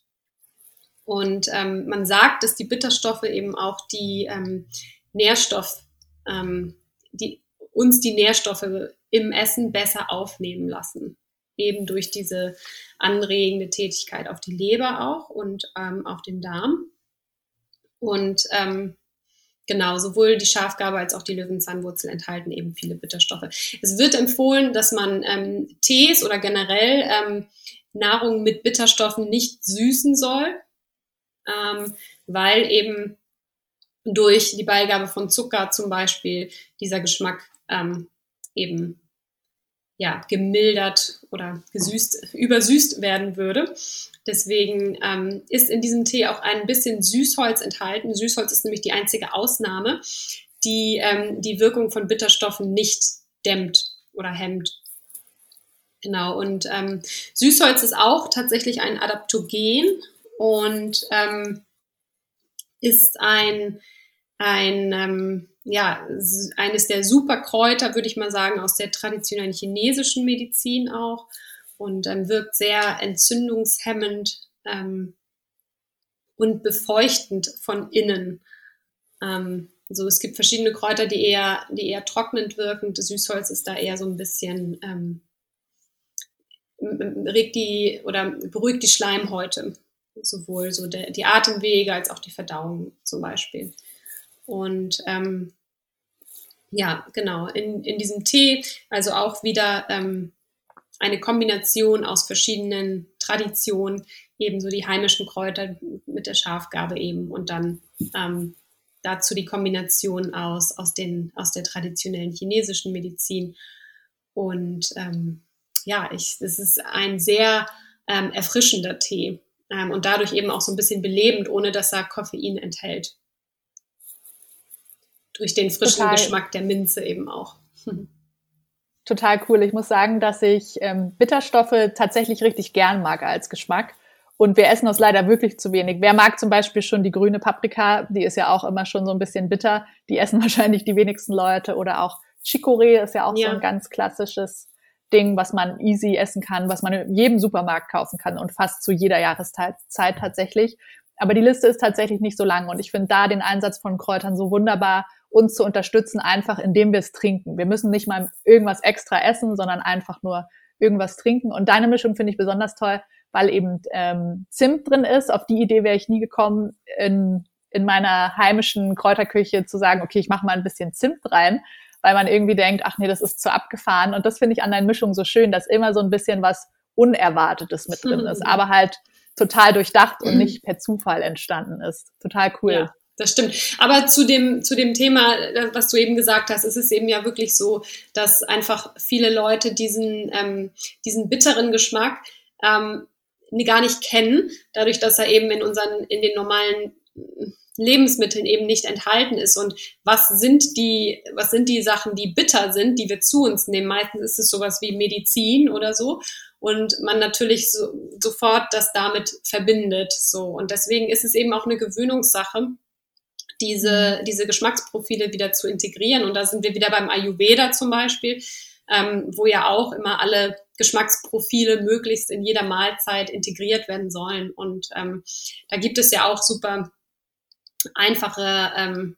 Und ähm, man sagt, dass die Bitterstoffe eben auch die ähm, Nährstoff, ähm, die, uns die Nährstoffe im Essen besser aufnehmen lassen. Eben durch diese anregende Tätigkeit auf die Leber auch und ähm, auf den Darm. Und ähm, Genau, sowohl die Schafgabe als auch die Löwenzahnwurzel enthalten eben viele Bitterstoffe. Es wird empfohlen, dass man ähm, Tees oder generell ähm, Nahrung mit Bitterstoffen nicht süßen soll, ähm, weil eben durch die Beigabe von Zucker zum Beispiel dieser Geschmack ähm, eben ja, gemildert oder gesüßt, übersüßt werden würde. Deswegen ähm, ist in diesem Tee auch ein bisschen Süßholz enthalten. Süßholz ist nämlich die einzige Ausnahme, die ähm, die Wirkung von Bitterstoffen nicht dämmt oder hemmt. Genau, und ähm, Süßholz ist auch tatsächlich ein Adaptogen und ähm, ist ein, ein ähm, ja, eines der Superkräuter, würde ich mal sagen, aus der traditionellen chinesischen Medizin auch und ähm, wirkt sehr entzündungshemmend ähm, und befeuchtend von innen. Ähm, so, es gibt verschiedene Kräuter, die eher, die eher trocknend wirken. Das Süßholz ist da eher so ein bisschen ähm, regt die oder beruhigt die Schleimhäute, sowohl so der, die Atemwege als auch die Verdauung zum Beispiel. Und ähm, ja, genau, in, in diesem Tee, also auch wieder ähm, eine Kombination aus verschiedenen Traditionen, ebenso die heimischen Kräuter mit der Schafgabe eben und dann ähm, dazu die Kombination aus, aus, den, aus der traditionellen chinesischen Medizin. Und ähm, ja, es ist ein sehr ähm, erfrischender Tee ähm, und dadurch eben auch so ein bisschen belebend, ohne dass er Koffein enthält durch den frischen Total. Geschmack der Minze eben auch. Total cool. Ich muss sagen, dass ich ähm, Bitterstoffe tatsächlich richtig gern mag als Geschmack. Und wir essen das leider wirklich zu wenig. Wer mag zum Beispiel schon die grüne Paprika? Die ist ja auch immer schon so ein bisschen bitter. Die essen wahrscheinlich die wenigsten Leute. Oder auch Chicorée ist ja auch ja. so ein ganz klassisches Ding, was man easy essen kann, was man in jedem Supermarkt kaufen kann und fast zu jeder Jahreszeit tatsächlich. Aber die Liste ist tatsächlich nicht so lang und ich finde da den Einsatz von Kräutern so wunderbar, uns zu unterstützen, einfach indem wir es trinken. Wir müssen nicht mal irgendwas extra essen, sondern einfach nur irgendwas trinken. Und deine Mischung finde ich besonders toll, weil eben ähm, Zimt drin ist. Auf die Idee wäre ich nie gekommen, in, in meiner heimischen Kräuterküche zu sagen, okay, ich mache mal ein bisschen Zimt rein, weil man irgendwie denkt, ach nee, das ist zu abgefahren. Und das finde ich an deinen Mischungen so schön, dass immer so ein bisschen was Unerwartetes mit drin ist, aber halt total durchdacht und nicht per Zufall entstanden ist. Total cool. Ja das stimmt. Aber zu dem, zu dem Thema, äh, was du eben gesagt hast, ist es eben ja wirklich so, dass einfach viele Leute diesen, ähm, diesen bitteren Geschmack ähm, gar nicht kennen, dadurch, dass er eben in unseren, in den normalen Lebensmitteln eben nicht enthalten ist. Und was sind die, was sind die Sachen, die bitter sind, die wir zu uns nehmen? Meistens ist es sowas wie Medizin oder so. Und man natürlich so, sofort das damit verbindet. So. Und deswegen ist es eben auch eine Gewöhnungssache diese, mhm. diese Geschmacksprofile wieder zu integrieren. Und da sind wir wieder beim Ayurveda zum Beispiel, ähm, wo ja auch immer alle Geschmacksprofile möglichst in jeder Mahlzeit integriert werden sollen. Und ähm, da gibt es ja auch super einfache, ähm,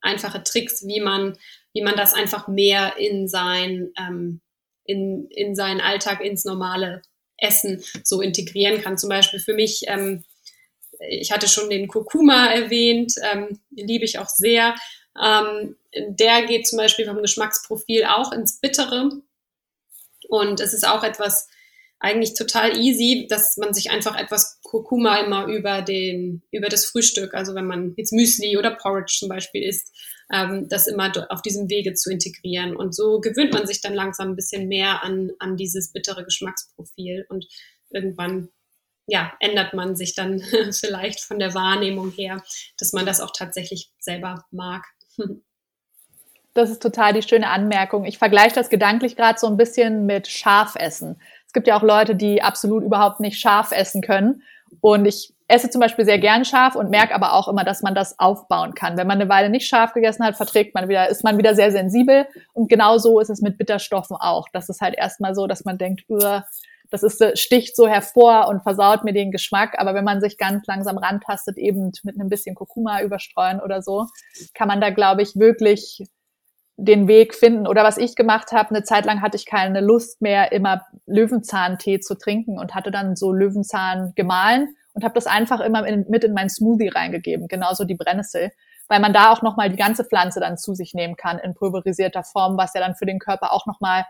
einfache Tricks, wie man, wie man das einfach mehr in sein, ähm, in, in seinen Alltag, ins normale Essen so integrieren kann. Zum Beispiel für mich ähm, ich hatte schon den Kurkuma erwähnt, ähm, liebe ich auch sehr. Ähm, der geht zum Beispiel vom Geschmacksprofil auch ins Bittere. Und es ist auch etwas, eigentlich total easy, dass man sich einfach etwas Kurkuma immer über den, über das Frühstück, also wenn man jetzt Müsli oder Porridge zum Beispiel isst, ähm, das immer auf diesem Wege zu integrieren. Und so gewöhnt man sich dann langsam ein bisschen mehr an, an dieses bittere Geschmacksprofil und irgendwann ja, ändert man sich dann vielleicht von der Wahrnehmung her, dass man das auch tatsächlich selber mag. Das ist total die schöne Anmerkung. Ich vergleiche das gedanklich gerade so ein bisschen mit Schafessen. Es gibt ja auch Leute, die absolut überhaupt nicht scharf essen können. Und ich esse zum Beispiel sehr gern scharf und merke aber auch immer, dass man das aufbauen kann. Wenn man eine Weile nicht scharf gegessen hat, verträgt man wieder, ist man wieder sehr sensibel. Und genau so ist es mit Bitterstoffen auch. Das ist halt erstmal so, dass man denkt, das ist, sticht so hervor und versaut mir den Geschmack. Aber wenn man sich ganz langsam rantastet, eben mit einem bisschen Kurkuma überstreuen oder so, kann man da, glaube ich, wirklich den Weg finden. Oder was ich gemacht habe, eine Zeit lang hatte ich keine Lust mehr, immer Löwenzahntee zu trinken und hatte dann so Löwenzahn gemahlen und habe das einfach immer in, mit in meinen Smoothie reingegeben, genauso die Brennnessel, weil man da auch nochmal die ganze Pflanze dann zu sich nehmen kann in pulverisierter Form, was ja dann für den Körper auch nochmal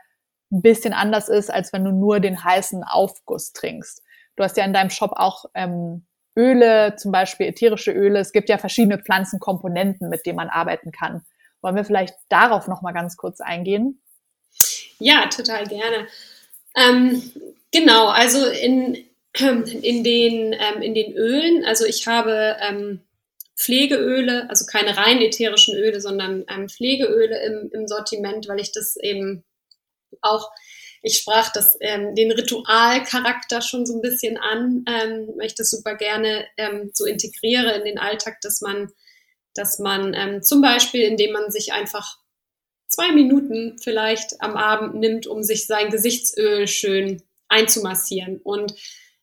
ein bisschen anders ist, als wenn du nur den heißen Aufguss trinkst. Du hast ja in deinem Shop auch ähm, Öle, zum Beispiel ätherische Öle. Es gibt ja verschiedene Pflanzenkomponenten, mit denen man arbeiten kann. Wollen wir vielleicht darauf noch mal ganz kurz eingehen? Ja, total gerne. Ähm, genau, also in, in, den, ähm, in den Ölen, also ich habe ähm, Pflegeöle, also keine rein ätherischen Öle, sondern ähm, Pflegeöle im, im Sortiment, weil ich das eben auch ich sprach das, ähm, den Ritualcharakter schon so ein bisschen an, ähm, weil ich das super gerne ähm, so integriere in den Alltag, dass man dass man ähm, zum Beispiel, indem man sich einfach zwei Minuten vielleicht am Abend nimmt, um sich sein Gesichtsöl schön einzumassieren. Und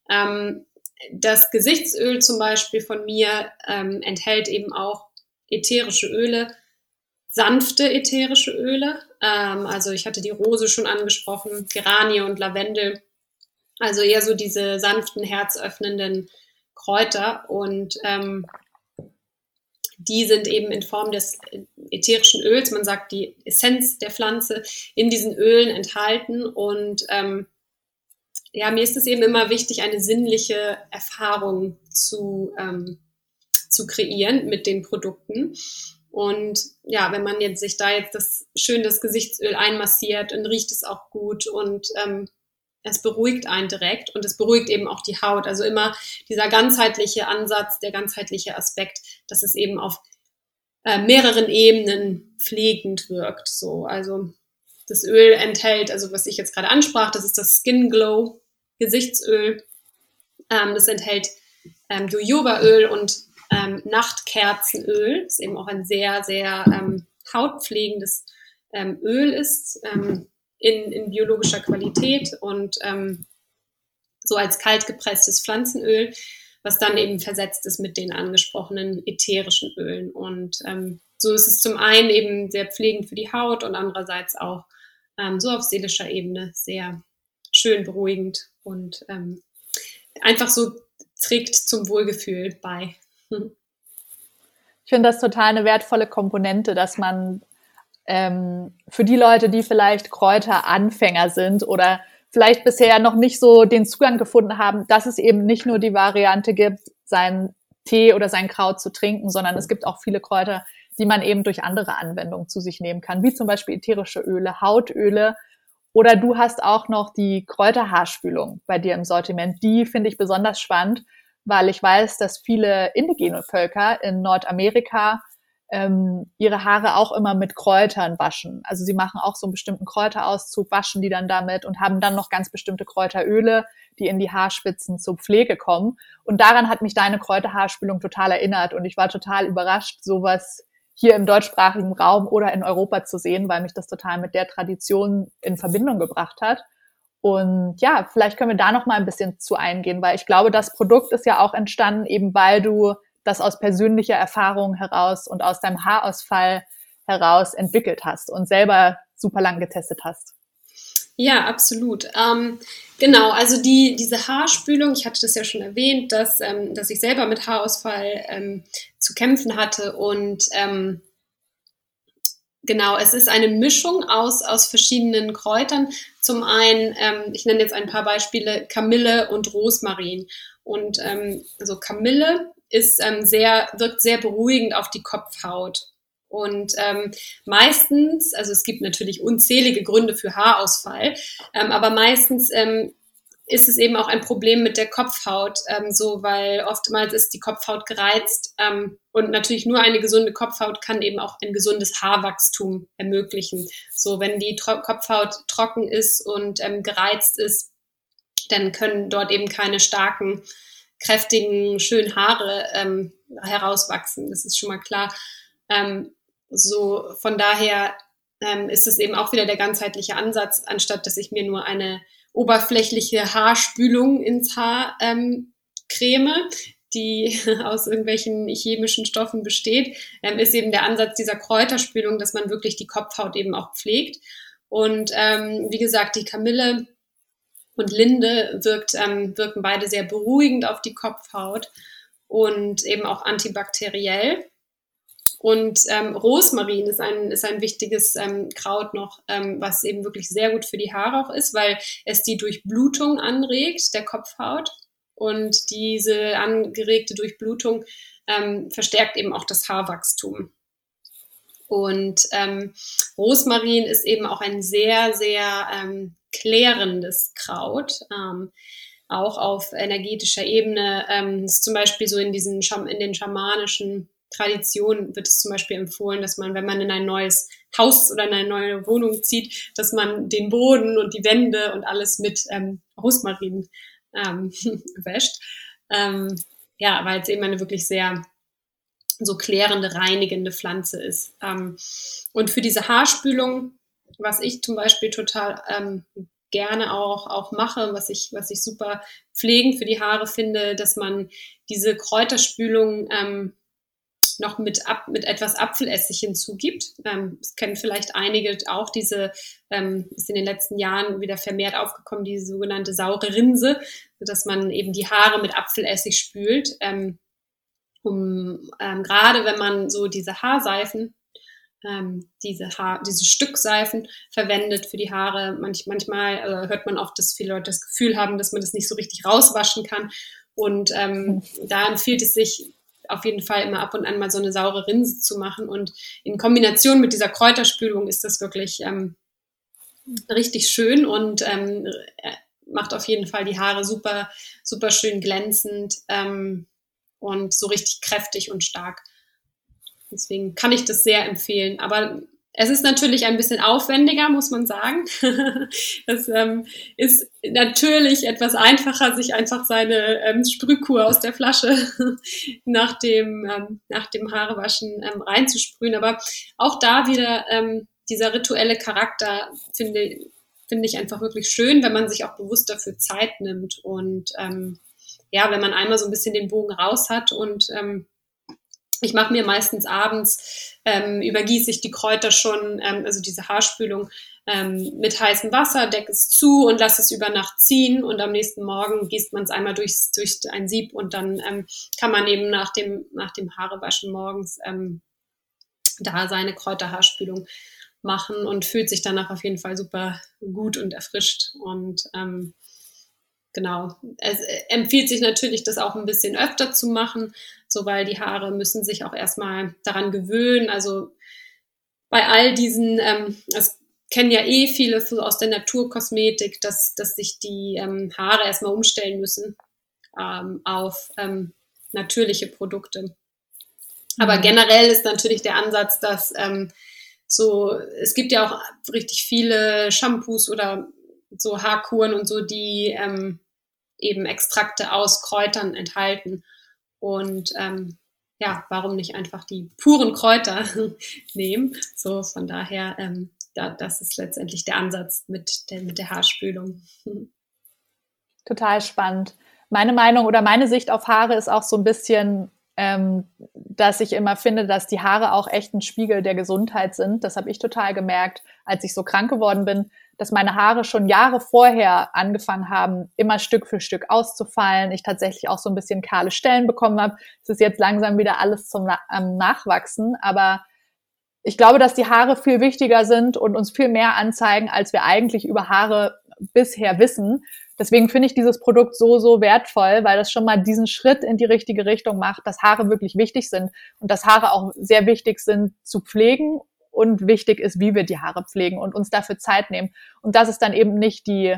ähm, das Gesichtsöl zum Beispiel von mir ähm, enthält eben auch ätherische Öle, sanfte ätherische Öle. Ähm, also ich hatte die Rose schon angesprochen, Geranie und Lavendel. Also eher so diese sanften, herzöffnenden Kräuter. Und ähm, die sind eben in Form des ätherischen Öls, man sagt die Essenz der Pflanze, in diesen Ölen enthalten. Und ähm, ja, mir ist es eben immer wichtig, eine sinnliche Erfahrung zu, ähm, zu kreieren mit den Produkten. Und ja, wenn man jetzt sich da jetzt das schön das Gesichtsöl einmassiert, dann riecht es auch gut und ähm, es beruhigt einen direkt und es beruhigt eben auch die Haut. Also immer dieser ganzheitliche Ansatz, der ganzheitliche Aspekt, dass es eben auf äh, mehreren Ebenen pflegend wirkt. So, also das Öl enthält, also was ich jetzt gerade ansprach, das ist das Skin Glow Gesichtsöl. Ähm, das enthält ähm, Jojobaöl und ähm, Nachtkerzenöl. Das ist eben auch ein sehr, sehr ähm, hautpflegendes ähm, Öl ist. Ähm, in, in biologischer Qualität und ähm, so als kalt gepresstes Pflanzenöl, was dann eben versetzt ist mit den angesprochenen ätherischen Ölen. Und ähm, so ist es zum einen eben sehr pflegend für die Haut und andererseits auch ähm, so auf seelischer Ebene sehr schön beruhigend und ähm, einfach so trägt zum Wohlgefühl bei. Ich finde das total eine wertvolle Komponente, dass man ähm, für die Leute, die vielleicht Kräuteranfänger sind oder vielleicht bisher noch nicht so den Zugang gefunden haben, dass es eben nicht nur die Variante gibt, seinen Tee oder sein Kraut zu trinken, sondern es gibt auch viele Kräuter, die man eben durch andere Anwendungen zu sich nehmen kann, wie zum Beispiel ätherische Öle, Hautöle. Oder du hast auch noch die Kräuterhaarspülung bei dir im Sortiment. Die finde ich besonders spannend, weil ich weiß, dass viele indigene Völker in Nordamerika ähm, ihre Haare auch immer mit Kräutern waschen. Also sie machen auch so einen bestimmten Kräuterauszug, waschen die dann damit und haben dann noch ganz bestimmte Kräuteröle, die in die Haarspitzen zur Pflege kommen. Und daran hat mich deine Kräuterhaarspülung total erinnert und ich war total überrascht, sowas hier im deutschsprachigen Raum oder in Europa zu sehen, weil mich das total mit der Tradition in Verbindung gebracht hat. Und ja, vielleicht können wir da noch mal ein bisschen zu eingehen, weil ich glaube, das Produkt ist ja auch entstanden, eben weil du das aus persönlicher Erfahrung heraus und aus deinem Haarausfall heraus entwickelt hast und selber super lang getestet hast. Ja, absolut. Ähm, genau, also die, diese Haarspülung, ich hatte das ja schon erwähnt, dass, ähm, dass ich selber mit Haarausfall ähm, zu kämpfen hatte und ähm, Genau, es ist eine Mischung aus, aus verschiedenen Kräutern. Zum einen, ähm, ich nenne jetzt ein paar Beispiele, Kamille und Rosmarin. Und ähm, also Kamille ist ähm, sehr, wirkt sehr beruhigend auf die Kopfhaut. Und ähm, meistens, also es gibt natürlich unzählige Gründe für Haarausfall, ähm, aber meistens ähm, ist es eben auch ein Problem mit der Kopfhaut, ähm, so weil oftmals ist die Kopfhaut gereizt ähm, und natürlich nur eine gesunde Kopfhaut kann eben auch ein gesundes Haarwachstum ermöglichen. So wenn die Tro Kopfhaut trocken ist und ähm, gereizt ist, dann können dort eben keine starken, kräftigen, schönen Haare ähm, herauswachsen. Das ist schon mal klar. Ähm, so von daher ähm, ist es eben auch wieder der ganzheitliche Ansatz, anstatt dass ich mir nur eine oberflächliche Haarspülung ins Haar ähm, creme, die aus irgendwelchen chemischen Stoffen besteht, ähm, ist eben der Ansatz dieser Kräuterspülung, dass man wirklich die Kopfhaut eben auch pflegt. Und ähm, wie gesagt, die Kamille und Linde wirkt, ähm, wirken beide sehr beruhigend auf die Kopfhaut und eben auch antibakteriell. Und ähm, Rosmarin ist ein, ist ein wichtiges ähm, Kraut noch, ähm, was eben wirklich sehr gut für die Haare auch ist, weil es die Durchblutung anregt, der Kopfhaut. Und diese angeregte Durchblutung ähm, verstärkt eben auch das Haarwachstum. Und ähm, Rosmarin ist eben auch ein sehr, sehr ähm, klärendes Kraut. Ähm, auch auf energetischer Ebene ähm, ist zum Beispiel so in diesen in den schamanischen Tradition wird es zum Beispiel empfohlen, dass man, wenn man in ein neues Haus oder in eine neue Wohnung zieht, dass man den Boden und die Wände und alles mit ähm, Rosmarin ähm, wäscht. Ähm, ja, weil es eben eine wirklich sehr so klärende, reinigende Pflanze ist. Ähm, und für diese Haarspülung, was ich zum Beispiel total ähm, gerne auch, auch mache, was ich, was ich super pflegend für die Haare finde, dass man diese Kräuterspülung ähm, noch mit, ab, mit etwas Apfelessig hinzugibt. Ähm, das kennen vielleicht einige auch, diese ähm, ist in den letzten Jahren wieder vermehrt aufgekommen, diese sogenannte saure Rinse, dass man eben die Haare mit Apfelessig spült. Ähm, um, ähm, gerade wenn man so diese Haarseifen, ähm, diese, Haar, diese Stückseifen verwendet für die Haare, Manch, manchmal äh, hört man auch, dass viele Leute das Gefühl haben, dass man das nicht so richtig rauswaschen kann. Und ähm, da empfiehlt es sich, auf jeden Fall immer ab und an mal so eine saure Rinse zu machen. Und in Kombination mit dieser Kräuterspülung ist das wirklich ähm, richtig schön und ähm, äh, macht auf jeden Fall die Haare super, super schön glänzend ähm, und so richtig kräftig und stark. Deswegen kann ich das sehr empfehlen. Aber es ist natürlich ein bisschen aufwendiger, muss man sagen. es ähm, ist natürlich etwas einfacher, sich einfach seine ähm, Sprühkur aus der Flasche nach dem, ähm, nach dem Haarewaschen ähm, reinzusprühen. Aber auch da wieder ähm, dieser rituelle Charakter finde, finde ich einfach wirklich schön, wenn man sich auch bewusst dafür Zeit nimmt und ähm, ja, wenn man einmal so ein bisschen den Bogen raus hat und ähm, ich mache mir meistens abends, ähm, übergieße ich die Kräuter schon, ähm, also diese Haarspülung, ähm, mit heißem Wasser, decke es zu und lasse es über Nacht ziehen und am nächsten Morgen gießt man es einmal durch, durch ein Sieb und dann ähm, kann man eben nach dem, nach dem Haarewaschen morgens ähm, da seine Kräuterhaarspülung machen und fühlt sich danach auf jeden Fall super gut und erfrischt und ähm, genau. Es äh, empfiehlt sich natürlich, das auch ein bisschen öfter zu machen, so weil die Haare müssen sich auch erstmal daran gewöhnen. Also bei all diesen, ähm, das kennen ja eh viele aus der Naturkosmetik, dass, dass sich die ähm, Haare erstmal umstellen müssen ähm, auf ähm, natürliche Produkte. Aber mhm. generell ist natürlich der Ansatz, dass ähm, so, es gibt ja auch richtig viele Shampoos oder so Haarkuren und so, die ähm, eben Extrakte aus Kräutern enthalten. Und ähm, ja, warum nicht einfach die puren Kräuter nehmen? So, von daher, ähm, da, das ist letztendlich der Ansatz mit der, mit der Haarspülung. Total spannend. Meine Meinung oder meine Sicht auf Haare ist auch so ein bisschen, ähm, dass ich immer finde, dass die Haare auch echt ein Spiegel der Gesundheit sind. Das habe ich total gemerkt, als ich so krank geworden bin, dass meine Haare schon Jahre vorher angefangen haben, immer Stück für Stück auszufallen. Ich tatsächlich auch so ein bisschen kahle Stellen bekommen habe. Es ist jetzt langsam wieder alles zum ähm, Nachwachsen, aber ich glaube, dass die Haare viel wichtiger sind und uns viel mehr anzeigen, als wir eigentlich über Haare bisher wissen. Deswegen finde ich dieses Produkt so, so wertvoll, weil das schon mal diesen Schritt in die richtige Richtung macht, dass Haare wirklich wichtig sind und dass Haare auch sehr wichtig sind zu pflegen und wichtig ist, wie wir die Haare pflegen und uns dafür Zeit nehmen. Und das ist dann eben nicht die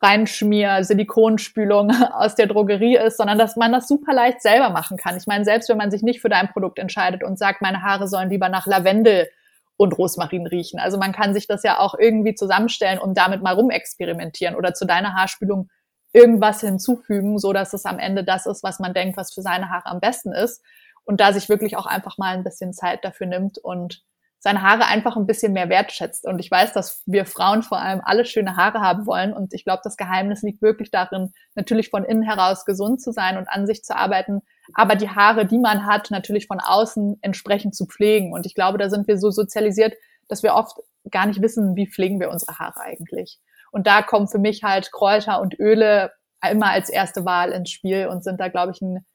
Reinschmier, Silikonspülung aus der Drogerie ist, sondern dass man das super leicht selber machen kann. Ich meine, selbst wenn man sich nicht für dein Produkt entscheidet und sagt, meine Haare sollen lieber nach Lavendel und Rosmarin riechen. Also man kann sich das ja auch irgendwie zusammenstellen und damit mal rumexperimentieren oder zu deiner Haarspülung irgendwas hinzufügen, so dass es am Ende das ist, was man denkt, was für seine Haare am besten ist. Und da sich wirklich auch einfach mal ein bisschen Zeit dafür nimmt und seine Haare einfach ein bisschen mehr wertschätzt. Und ich weiß, dass wir Frauen vor allem alle schöne Haare haben wollen. Und ich glaube, das Geheimnis liegt wirklich darin, natürlich von innen heraus gesund zu sein und an sich zu arbeiten, aber die Haare, die man hat, natürlich von außen entsprechend zu pflegen. Und ich glaube, da sind wir so sozialisiert, dass wir oft gar nicht wissen, wie pflegen wir unsere Haare eigentlich. Und da kommen für mich halt Kräuter und Öle immer als erste Wahl ins Spiel und sind da, glaube ich, ein,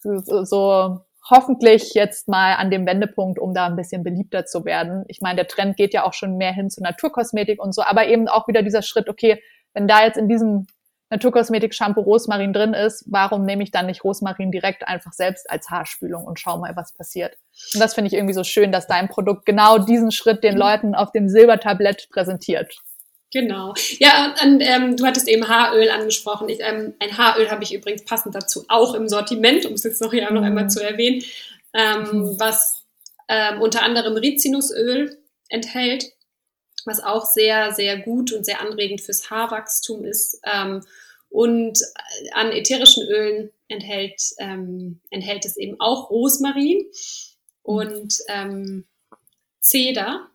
so, so hoffentlich jetzt mal an dem Wendepunkt, um da ein bisschen beliebter zu werden. Ich meine, der Trend geht ja auch schon mehr hin zu Naturkosmetik und so, aber eben auch wieder dieser Schritt, okay, wenn da jetzt in diesem Naturkosmetik-Shampoo Rosmarin drin ist, warum nehme ich dann nicht Rosmarin direkt einfach selbst als Haarspülung und schau mal, was passiert? Und das finde ich irgendwie so schön, dass dein Produkt genau diesen Schritt den Leuten auf dem Silbertablett präsentiert. Genau. Ja, und, ähm, du hattest eben Haaröl angesprochen. Ich, ähm, ein Haaröl habe ich übrigens passend dazu auch im Sortiment, um es jetzt noch hier noch einmal mhm. zu erwähnen, ähm, mhm. was ähm, unter anderem Rizinusöl enthält, was auch sehr, sehr gut und sehr anregend fürs Haarwachstum ist. Ähm, und an ätherischen Ölen enthält, ähm, enthält es eben auch Rosmarin und ähm, Zeder,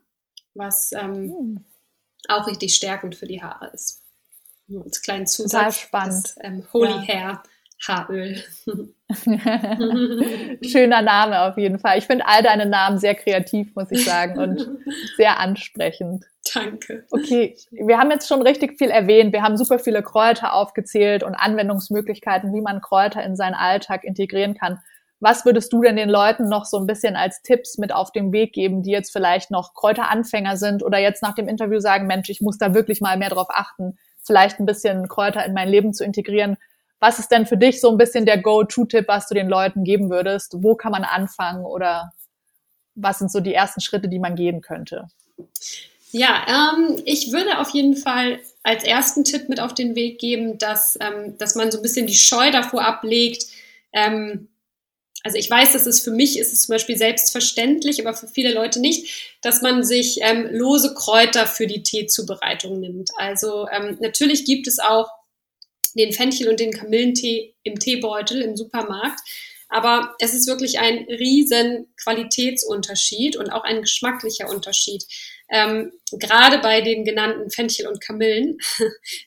was mhm auch richtig stärkend für die Haare ist. Nur als kleinen Zusatz. Spannend. Das, ähm, Holy ja. Hair Haaröl. Schöner Name auf jeden Fall. Ich finde all deine Namen sehr kreativ, muss ich sagen, und sehr ansprechend. Danke. Okay, wir haben jetzt schon richtig viel erwähnt. Wir haben super viele Kräuter aufgezählt und Anwendungsmöglichkeiten, wie man Kräuter in seinen Alltag integrieren kann. Was würdest du denn den Leuten noch so ein bisschen als Tipps mit auf den Weg geben, die jetzt vielleicht noch Kräuteranfänger sind oder jetzt nach dem Interview sagen, Mensch, ich muss da wirklich mal mehr drauf achten, vielleicht ein bisschen Kräuter in mein Leben zu integrieren? Was ist denn für dich so ein bisschen der Go-To-Tipp, was du den Leuten geben würdest? Wo kann man anfangen oder was sind so die ersten Schritte, die man gehen könnte? Ja, ähm, ich würde auf jeden Fall als ersten Tipp mit auf den Weg geben, dass, ähm, dass man so ein bisschen die Scheu davor ablegt, ähm, also ich weiß, dass es für mich ist es zum Beispiel selbstverständlich, aber für viele Leute nicht, dass man sich ähm, lose Kräuter für die Teezubereitung nimmt. Also ähm, natürlich gibt es auch den Fenchel und den Kamillentee im Teebeutel im Supermarkt. Aber es ist wirklich ein riesen Qualitätsunterschied und auch ein geschmacklicher Unterschied. Ähm, gerade bei den genannten Fenchel- und Kamillen-Tees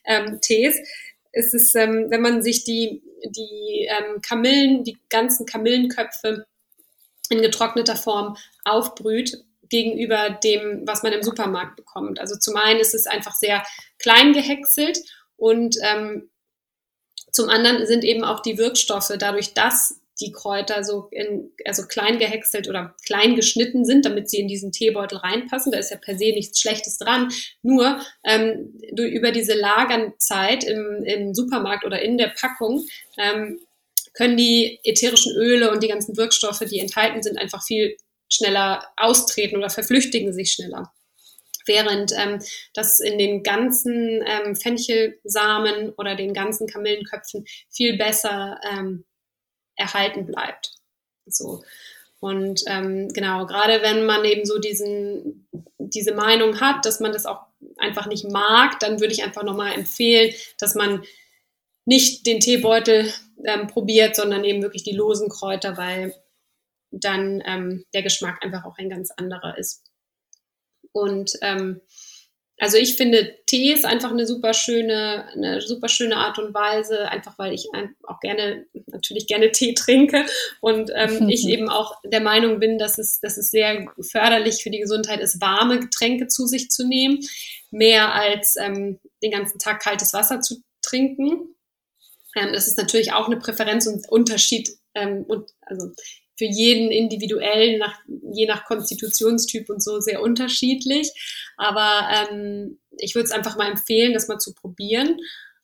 ähm, ist es, ähm, wenn man sich die, die ähm, Kamillen, die ganzen Kamillenköpfe in getrockneter Form aufbrüht gegenüber dem, was man im Supermarkt bekommt. Also zum einen ist es einfach sehr klein gehäckselt und ähm, zum anderen sind eben auch die Wirkstoffe dadurch, dass die Kräuter so in, also klein gehäckselt oder klein geschnitten sind, damit sie in diesen Teebeutel reinpassen. Da ist ja per se nichts Schlechtes dran. Nur ähm, du, über diese Lagernzeit im, im Supermarkt oder in der Packung ähm, können die ätherischen Öle und die ganzen Wirkstoffe, die enthalten sind, einfach viel schneller austreten oder verflüchtigen sich schneller. Während ähm, das in den ganzen ähm, Fenchelsamen oder den ganzen Kamillenköpfen viel besser ähm, erhalten bleibt. So. Und ähm, genau, gerade wenn man eben so diesen, diese Meinung hat, dass man das auch einfach nicht mag, dann würde ich einfach nochmal empfehlen, dass man nicht den Teebeutel ähm, probiert, sondern eben wirklich die losen Kräuter, weil dann ähm, der Geschmack einfach auch ein ganz anderer ist. Und ähm, also ich finde, Tee ist einfach eine super schöne, eine super schöne Art und Weise, einfach weil ich auch gerne, natürlich gerne Tee trinke und ähm, ich eben auch der Meinung bin, dass es, dass es sehr förderlich für die Gesundheit ist, warme Getränke zu sich zu nehmen, mehr als ähm, den ganzen Tag kaltes Wasser zu trinken. Ähm, das ist natürlich auch eine Präferenz und Unterschied ähm, und also für jeden individuell, nach, je nach Konstitutionstyp und so sehr unterschiedlich. Aber ähm, ich würde es einfach mal empfehlen, das mal zu probieren.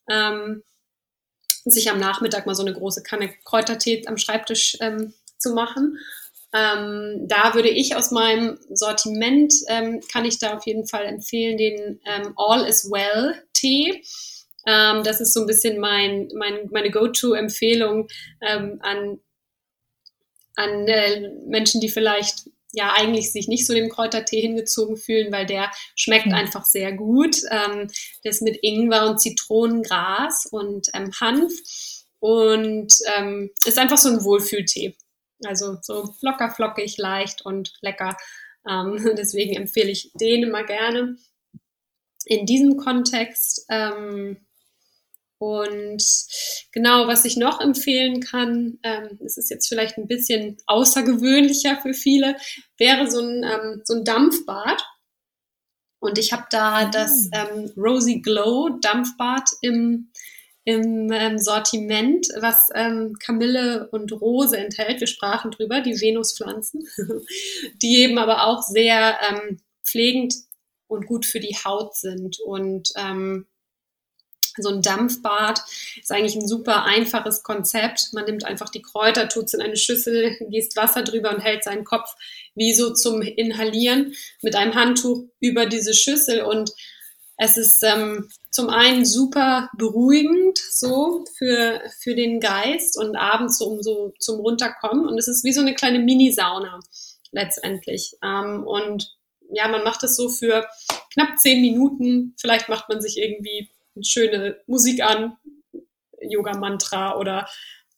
Ähm, sich am Nachmittag mal so eine große Kanne Kräutertee am Schreibtisch ähm, zu machen. Ähm, da würde ich aus meinem Sortiment, ähm, kann ich da auf jeden Fall empfehlen, den ähm, All is Well Tee. Ähm, das ist so ein bisschen mein, mein meine Go-To-Empfehlung ähm, an, an äh, Menschen, die vielleicht ja eigentlich sich nicht so dem Kräutertee hingezogen fühlen, weil der schmeckt mhm. einfach sehr gut. Ähm, ist mit Ingwer und Zitronengras und ähm, Hanf und ähm, ist einfach so ein Wohlfühltee. Also so locker, flockig, leicht und lecker. Ähm, deswegen empfehle ich den immer gerne. In diesem Kontext ähm, und genau, was ich noch empfehlen kann, ähm, es ist jetzt vielleicht ein bisschen außergewöhnlicher für viele, wäre so ein, ähm, so ein Dampfbad. Und ich habe da mhm. das ähm, Rosy Glow Dampfbad im, im ähm, Sortiment, was ähm, Kamille und Rose enthält. Wir sprachen drüber, die Venuspflanzen, die eben aber auch sehr ähm, pflegend und gut für die Haut sind. Und ähm, so ein Dampfbad ist eigentlich ein super einfaches Konzept. Man nimmt einfach die Kräuter, tut es in eine Schüssel, gießt Wasser drüber und hält seinen Kopf wie so zum Inhalieren mit einem Handtuch über diese Schüssel. Und es ist ähm, zum einen super beruhigend so für, für den Geist und abends so, um so zum Runterkommen. Und es ist wie so eine kleine Mini-Sauna letztendlich. Ähm, und ja, man macht es so für knapp zehn Minuten. Vielleicht macht man sich irgendwie schöne Musik an, Yoga-Mantra oder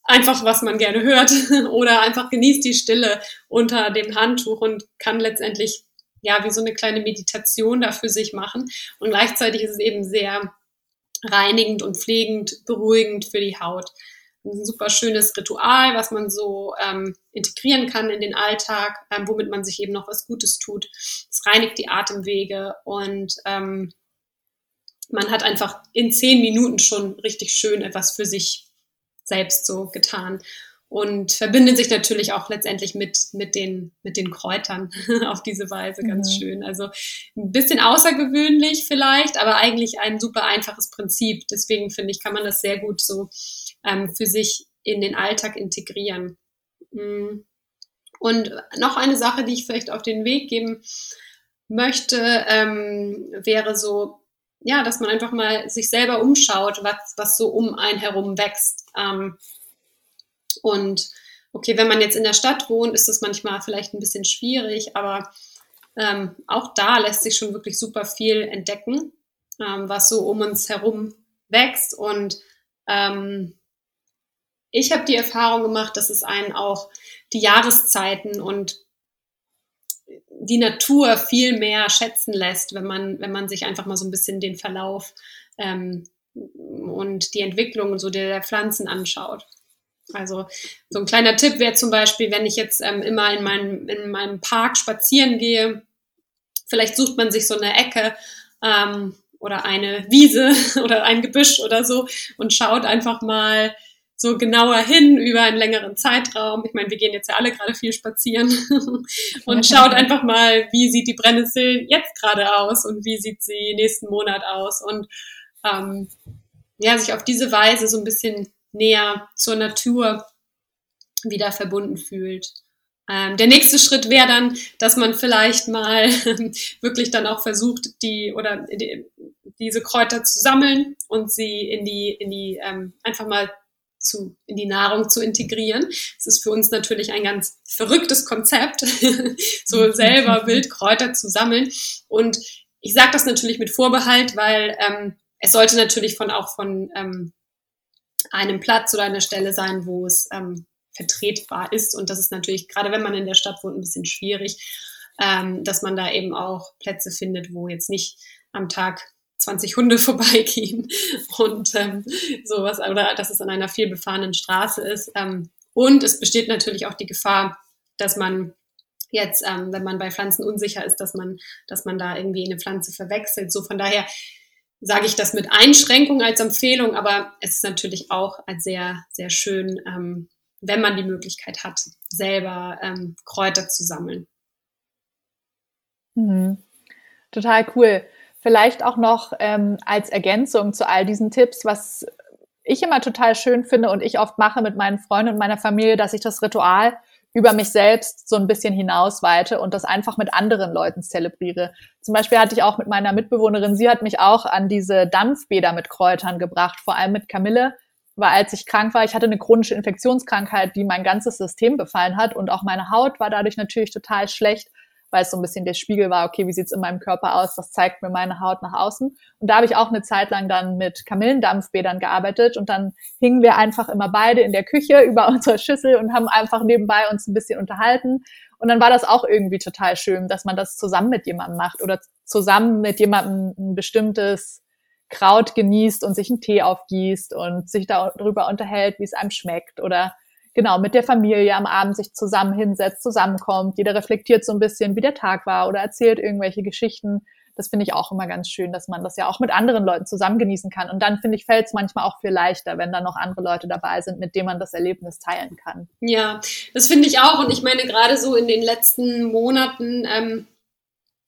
einfach, was man gerne hört oder einfach genießt die Stille unter dem Handtuch und kann letztendlich ja wie so eine kleine Meditation da für sich machen. Und gleichzeitig ist es eben sehr reinigend und pflegend, beruhigend für die Haut. Ein super schönes Ritual, was man so ähm, integrieren kann in den Alltag, ähm, womit man sich eben noch was Gutes tut. Es reinigt die Atemwege und ähm, man hat einfach in zehn Minuten schon richtig schön etwas für sich selbst so getan und verbindet sich natürlich auch letztendlich mit, mit, den, mit den Kräutern auf diese Weise ganz mhm. schön. Also ein bisschen außergewöhnlich vielleicht, aber eigentlich ein super einfaches Prinzip. Deswegen finde ich, kann man das sehr gut so ähm, für sich in den Alltag integrieren. Mm. Und noch eine Sache, die ich vielleicht auf den Weg geben möchte, ähm, wäre so ja, dass man einfach mal sich selber umschaut, was, was so um einen herum wächst. Ähm, und okay, wenn man jetzt in der Stadt wohnt, ist das manchmal vielleicht ein bisschen schwierig, aber ähm, auch da lässt sich schon wirklich super viel entdecken, ähm, was so um uns herum wächst. Und ähm, ich habe die Erfahrung gemacht, dass es einen auch die Jahreszeiten und die Natur viel mehr schätzen lässt, wenn man, wenn man sich einfach mal so ein bisschen den Verlauf ähm, und die Entwicklung so der, der Pflanzen anschaut. Also so ein kleiner Tipp wäre zum Beispiel, wenn ich jetzt ähm, immer in meinem, in meinem Park spazieren gehe, vielleicht sucht man sich so eine Ecke ähm, oder eine Wiese oder ein Gebüsch oder so und schaut einfach mal, so genauer hin über einen längeren Zeitraum. Ich meine, wir gehen jetzt ja alle gerade viel spazieren und schaut einfach mal, wie sieht die Brennnessel jetzt gerade aus und wie sieht sie nächsten Monat aus und ähm, ja, sich auf diese Weise so ein bisschen näher zur Natur wieder verbunden fühlt. Ähm, der nächste Schritt wäre dann, dass man vielleicht mal wirklich dann auch versucht, die oder die, diese Kräuter zu sammeln und sie in die, in die ähm, einfach mal zu, in die Nahrung zu integrieren. Es ist für uns natürlich ein ganz verrücktes Konzept, so selber Wildkräuter zu sammeln. Und ich sage das natürlich mit Vorbehalt, weil ähm, es sollte natürlich von auch von ähm, einem Platz oder einer Stelle sein, wo es ähm, vertretbar ist. Und das ist natürlich, gerade wenn man in der Stadt wohnt, ein bisschen schwierig, ähm, dass man da eben auch Plätze findet, wo jetzt nicht am Tag 20 Hunde vorbeigehen und ähm, sowas, oder dass es an einer viel befahrenen Straße ist. Ähm, und es besteht natürlich auch die Gefahr, dass man jetzt, ähm, wenn man bei Pflanzen unsicher ist, dass man, dass man da irgendwie eine Pflanze verwechselt. So von daher sage ich das mit Einschränkung als Empfehlung, aber es ist natürlich auch als sehr, sehr schön, ähm, wenn man die Möglichkeit hat, selber ähm, Kräuter zu sammeln. Mhm. Total cool. Vielleicht auch noch ähm, als Ergänzung zu all diesen Tipps, was ich immer total schön finde und ich oft mache mit meinen Freunden und meiner Familie, dass ich das Ritual über mich selbst so ein bisschen hinausweite und das einfach mit anderen Leuten zelebriere. Zum Beispiel hatte ich auch mit meiner Mitbewohnerin, sie hat mich auch an diese Dampfbäder mit Kräutern gebracht, vor allem mit Kamille, weil als ich krank war, ich hatte eine chronische Infektionskrankheit, die mein ganzes System befallen hat und auch meine Haut war dadurch natürlich total schlecht weil es so ein bisschen der Spiegel war, okay, wie sieht's in meinem Körper aus, was zeigt mir meine Haut nach außen. Und da habe ich auch eine Zeit lang dann mit Kamillendampfbädern gearbeitet und dann hingen wir einfach immer beide in der Küche über unserer Schüssel und haben einfach nebenbei uns ein bisschen unterhalten. Und dann war das auch irgendwie total schön, dass man das zusammen mit jemandem macht oder zusammen mit jemandem ein bestimmtes Kraut genießt und sich einen Tee aufgießt und sich darüber unterhält, wie es einem schmeckt oder genau mit der Familie am Abend sich zusammen hinsetzt, zusammenkommt. Jeder reflektiert so ein bisschen, wie der Tag war oder erzählt irgendwelche Geschichten. Das finde ich auch immer ganz schön, dass man das ja auch mit anderen Leuten zusammen genießen kann. Und dann finde ich, fällt es manchmal auch viel leichter, wenn da noch andere Leute dabei sind, mit denen man das Erlebnis teilen kann. Ja, das finde ich auch. Und ich meine, gerade so in den letzten Monaten, ähm,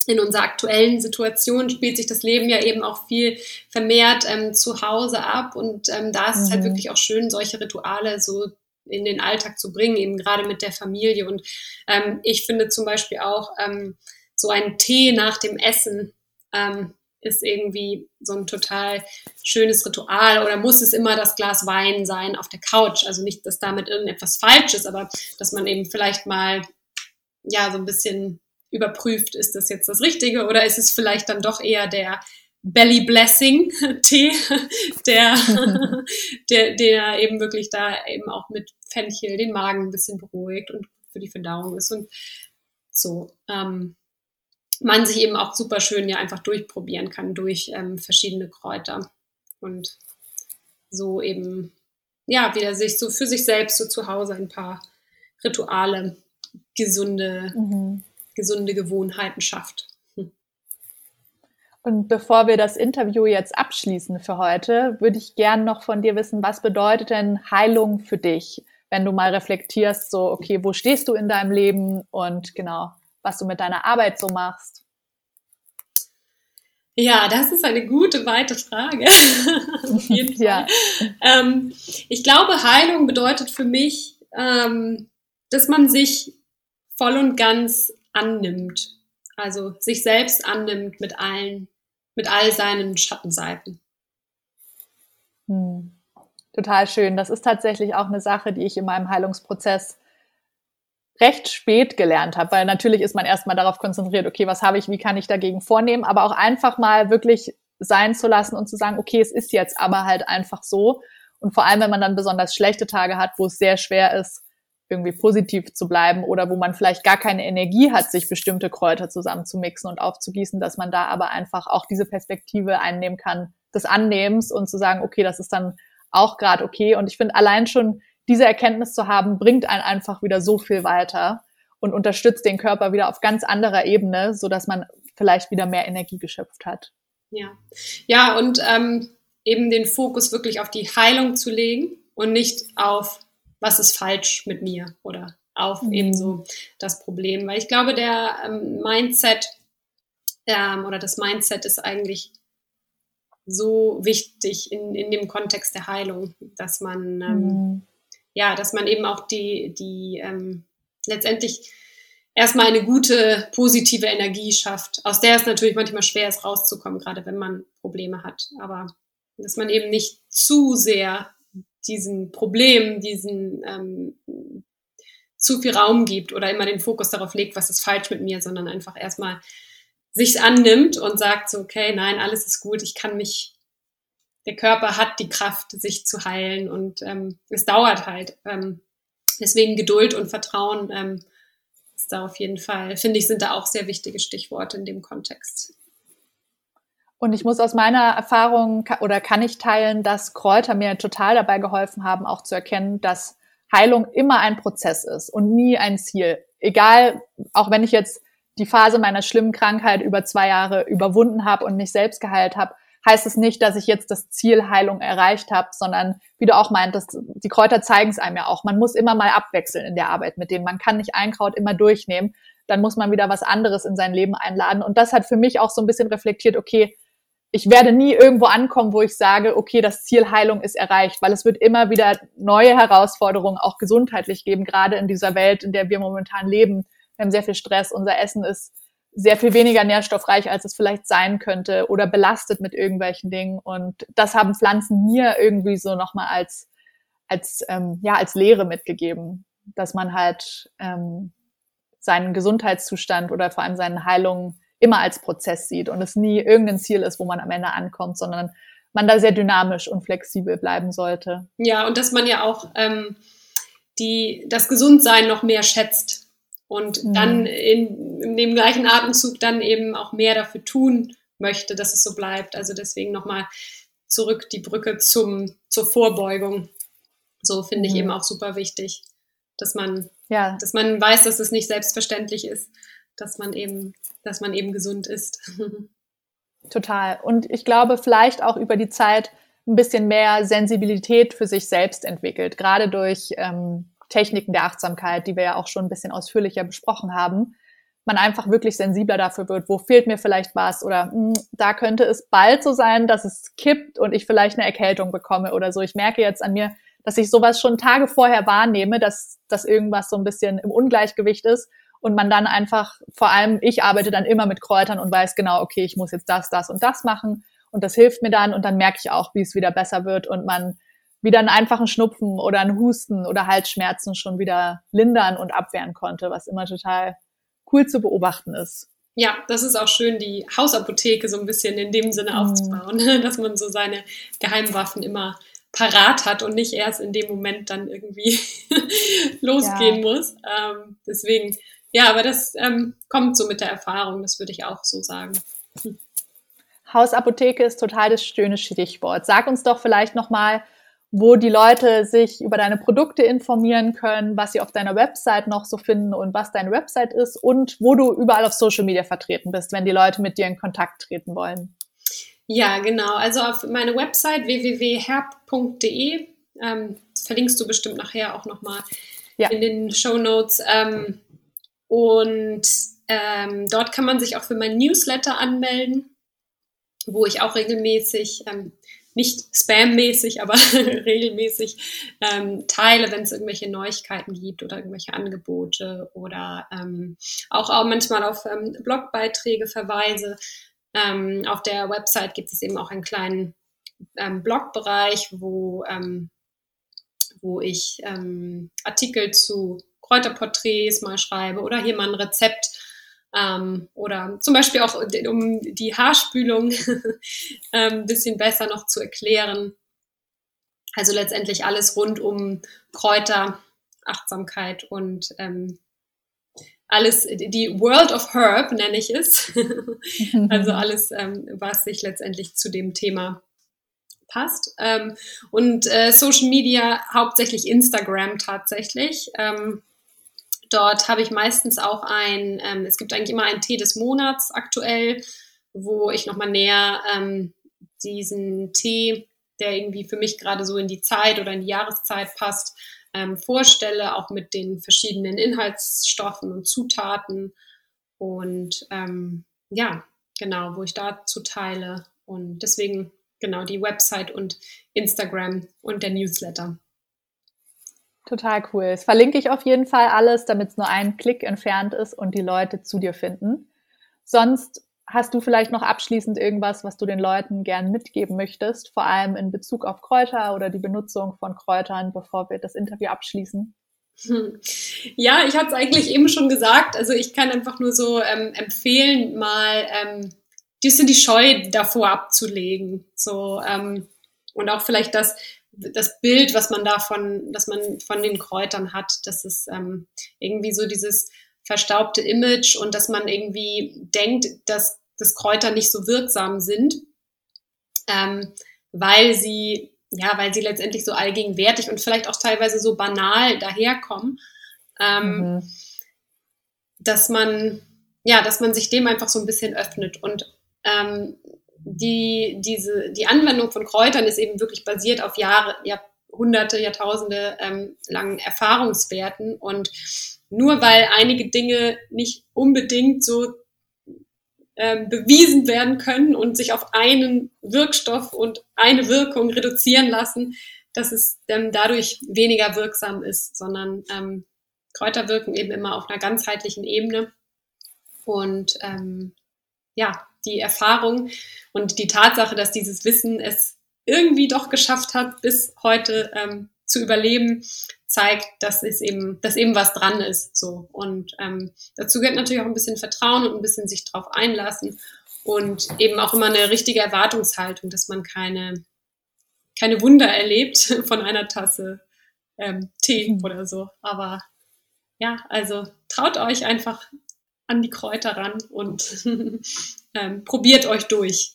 in unserer aktuellen Situation spielt sich das Leben ja eben auch viel vermehrt ähm, zu Hause ab. Und ähm, da ist mhm. es halt mhm. wirklich auch schön, solche Rituale so in den Alltag zu bringen, eben gerade mit der Familie. Und ähm, ich finde zum Beispiel auch ähm, so ein Tee nach dem Essen ähm, ist irgendwie so ein total schönes Ritual oder muss es immer das Glas Wein sein auf der Couch? Also nicht, dass damit irgendetwas falsch ist, aber dass man eben vielleicht mal ja so ein bisschen überprüft, ist das jetzt das Richtige oder ist es vielleicht dann doch eher der Belly Blessing Tee, der, der, der eben wirklich da eben auch mit Fenchel den Magen ein bisschen beruhigt und für die Verdauung ist und so. Ähm, man sich eben auch super schön ja einfach durchprobieren kann durch ähm, verschiedene Kräuter und so eben ja wieder sich so für sich selbst so zu Hause ein paar Rituale, gesunde, mhm. gesunde Gewohnheiten schafft. Und bevor wir das Interview jetzt abschließen für heute, würde ich gern noch von dir wissen, was bedeutet denn Heilung für dich, wenn du mal reflektierst, so, okay, wo stehst du in deinem Leben und genau, was du mit deiner Arbeit so machst? Ja, das ist eine gute, weite Frage. Auf jeden Fall. ja. Ähm, ich glaube, Heilung bedeutet für mich, ähm, dass man sich voll und ganz annimmt. Also sich selbst annimmt mit allen mit all seinen Schattenseiten. Hm. Total schön. Das ist tatsächlich auch eine Sache, die ich in meinem Heilungsprozess recht spät gelernt habe, weil natürlich ist man erstmal darauf konzentriert, okay, was habe ich, wie kann ich dagegen vornehmen, aber auch einfach mal wirklich sein zu lassen und zu sagen, okay, es ist jetzt aber halt einfach so. Und vor allem, wenn man dann besonders schlechte Tage hat, wo es sehr schwer ist, irgendwie positiv zu bleiben oder wo man vielleicht gar keine Energie hat, sich bestimmte Kräuter zusammenzumixen und aufzugießen, dass man da aber einfach auch diese Perspektive einnehmen kann des Annehmens und zu sagen, okay, das ist dann auch gerade okay. Und ich finde, allein schon diese Erkenntnis zu haben, bringt einen einfach wieder so viel weiter und unterstützt den Körper wieder auf ganz anderer Ebene, so dass man vielleicht wieder mehr Energie geschöpft hat. Ja, ja und ähm, eben den Fokus wirklich auf die Heilung zu legen und nicht auf was ist falsch mit mir oder auf mhm. eben so das Problem. Weil ich glaube, der ähm, Mindset ähm, oder das Mindset ist eigentlich so wichtig in, in dem Kontext der Heilung, dass man ähm, mhm. ja, dass man eben auch die, die ähm, letztendlich erstmal eine gute, positive Energie schafft, aus der es natürlich manchmal schwer ist, rauszukommen, gerade wenn man Probleme hat. Aber dass man eben nicht zu sehr diesen Problemen, diesen ähm, zu viel Raum gibt oder immer den Fokus darauf legt, was ist falsch mit mir, sondern einfach erstmal sich annimmt und sagt so, okay, nein, alles ist gut, ich kann mich, der Körper hat die Kraft, sich zu heilen und ähm, es dauert halt. Ähm, deswegen Geduld und Vertrauen ähm, ist da auf jeden Fall, finde ich, sind da auch sehr wichtige Stichworte in dem Kontext. Und ich muss aus meiner Erfahrung oder kann ich teilen, dass Kräuter mir total dabei geholfen haben, auch zu erkennen, dass Heilung immer ein Prozess ist und nie ein Ziel. Egal, auch wenn ich jetzt die Phase meiner schlimmen Krankheit über zwei Jahre überwunden habe und mich selbst geheilt habe, heißt es nicht, dass ich jetzt das Ziel Heilung erreicht habe, sondern wie du auch meintest, die Kräuter zeigen es einem ja auch. Man muss immer mal abwechseln in der Arbeit mit denen. Man kann nicht ein Kraut immer durchnehmen. Dann muss man wieder was anderes in sein Leben einladen. Und das hat für mich auch so ein bisschen reflektiert, okay, ich werde nie irgendwo ankommen, wo ich sage, okay, das Ziel Heilung ist erreicht, weil es wird immer wieder neue Herausforderungen auch gesundheitlich geben, gerade in dieser Welt, in der wir momentan leben. Wir haben sehr viel Stress, unser Essen ist sehr viel weniger nährstoffreich, als es vielleicht sein könnte oder belastet mit irgendwelchen Dingen. Und das haben Pflanzen mir irgendwie so nochmal als, als, ähm, ja, als Lehre mitgegeben, dass man halt ähm, seinen Gesundheitszustand oder vor allem seine Heilung immer als Prozess sieht und es nie irgendein Ziel ist, wo man am Ende ankommt, sondern man da sehr dynamisch und flexibel bleiben sollte. Ja, und dass man ja auch ähm, die, das Gesundsein noch mehr schätzt und mhm. dann in, in dem gleichen Atemzug dann eben auch mehr dafür tun möchte, dass es so bleibt. Also deswegen nochmal zurück die Brücke zum, zur Vorbeugung. So finde ich mhm. eben auch super wichtig, dass man, ja. dass man weiß, dass es nicht selbstverständlich ist, dass man eben dass man eben gesund ist. Total. Und ich glaube, vielleicht auch über die Zeit ein bisschen mehr Sensibilität für sich selbst entwickelt, gerade durch ähm, Techniken der Achtsamkeit, die wir ja auch schon ein bisschen ausführlicher besprochen haben. Man einfach wirklich sensibler dafür wird, wo fehlt mir vielleicht was oder mh, hm, da könnte es bald so sein, dass es kippt und ich vielleicht eine Erkältung bekomme oder so. Ich merke jetzt an mir, dass ich sowas schon Tage vorher wahrnehme, dass, dass irgendwas so ein bisschen im Ungleichgewicht ist und man dann einfach, vor allem ich arbeite dann immer mit Kräutern und weiß genau, okay, ich muss jetzt das, das und das machen und das hilft mir dann und dann merke ich auch, wie es wieder besser wird und man wieder einen einfachen Schnupfen oder einen Husten oder Halsschmerzen schon wieder lindern und abwehren konnte, was immer total cool zu beobachten ist. Ja, das ist auch schön, die Hausapotheke so ein bisschen in dem Sinne mhm. aufzubauen, dass man so seine Geheimwaffen immer parat hat und nicht erst in dem Moment dann irgendwie losgehen ja. muss. Ähm, deswegen ja, aber das ähm, kommt so mit der Erfahrung, das würde ich auch so sagen. Hm. Hausapotheke ist total das schöne Stichwort. Sag uns doch vielleicht nochmal, wo die Leute sich über deine Produkte informieren können, was sie auf deiner Website noch so finden und was deine Website ist und wo du überall auf Social Media vertreten bist, wenn die Leute mit dir in Kontakt treten wollen. Ja, genau. Also auf meine Website www.herb.de ähm, verlinkst du bestimmt nachher auch nochmal ja. in den Show Notes. Ähm, und ähm, dort kann man sich auch für mein Newsletter anmelden, wo ich auch regelmäßig, ähm, nicht spammäßig, aber regelmäßig ähm, teile, wenn es irgendwelche Neuigkeiten gibt oder irgendwelche Angebote oder ähm, auch, auch manchmal auf ähm, Blogbeiträge verweise. Ähm, auf der Website gibt es eben auch einen kleinen Blogbereich, wo, wo ich Artikel zu Kräuterporträts mal schreibe oder hier mal ein Rezept ähm, oder zum Beispiel auch, um die Haarspülung ein ähm, bisschen besser noch zu erklären. Also letztendlich alles rund um Kräuter, Achtsamkeit und ähm, alles, die World of Herb nenne ich es. also alles, ähm, was sich letztendlich zu dem Thema passt. Ähm, und äh, Social Media, hauptsächlich Instagram tatsächlich. Ähm, Dort habe ich meistens auch ein, ähm, es gibt eigentlich immer einen Tee des Monats aktuell, wo ich nochmal näher ähm, diesen Tee, der irgendwie für mich gerade so in die Zeit oder in die Jahreszeit passt, ähm, vorstelle, auch mit den verschiedenen Inhaltsstoffen und Zutaten. Und ähm, ja, genau, wo ich dazu teile. Und deswegen genau die Website und Instagram und der Newsletter. Total cool. Das verlinke ich auf jeden Fall alles, damit es nur einen Klick entfernt ist und die Leute zu dir finden. Sonst hast du vielleicht noch abschließend irgendwas, was du den Leuten gern mitgeben möchtest, vor allem in Bezug auf Kräuter oder die Benutzung von Kräutern, bevor wir das Interview abschließen? Ja, ich hatte es eigentlich eben schon gesagt. Also ich kann einfach nur so ähm, empfehlen, mal ähm, bisschen die Scheu davor abzulegen. So ähm, und auch vielleicht das das Bild, was man davon, dass man von den Kräutern hat, das ist ähm, irgendwie so dieses verstaubte Image und dass man irgendwie denkt, dass das Kräuter nicht so wirksam sind, ähm, weil sie ja, weil sie letztendlich so allgegenwärtig und vielleicht auch teilweise so banal daherkommen, ähm, mhm. dass man ja, dass man sich dem einfach so ein bisschen öffnet und ähm, die, diese, die Anwendung von Kräutern ist eben wirklich basiert auf Jahre, Jahrhunderte, Jahrtausende ähm, langen Erfahrungswerten. Und nur weil einige Dinge nicht unbedingt so ähm, bewiesen werden können und sich auf einen Wirkstoff und eine Wirkung reduzieren lassen, dass es ähm, dadurch weniger wirksam ist, sondern ähm, Kräuter wirken eben immer auf einer ganzheitlichen Ebene. Und ähm, ja, die Erfahrung und die Tatsache, dass dieses Wissen es irgendwie doch geschafft hat, bis heute ähm, zu überleben, zeigt, dass es eben, dass eben was dran ist. So. Und ähm, dazu gehört natürlich auch ein bisschen Vertrauen und ein bisschen sich drauf einlassen und eben auch immer eine richtige Erwartungshaltung, dass man keine, keine Wunder erlebt von einer Tasse ähm, Tee mhm. oder so. Aber ja, also traut euch einfach an die Kräuter ran und ähm, probiert euch durch.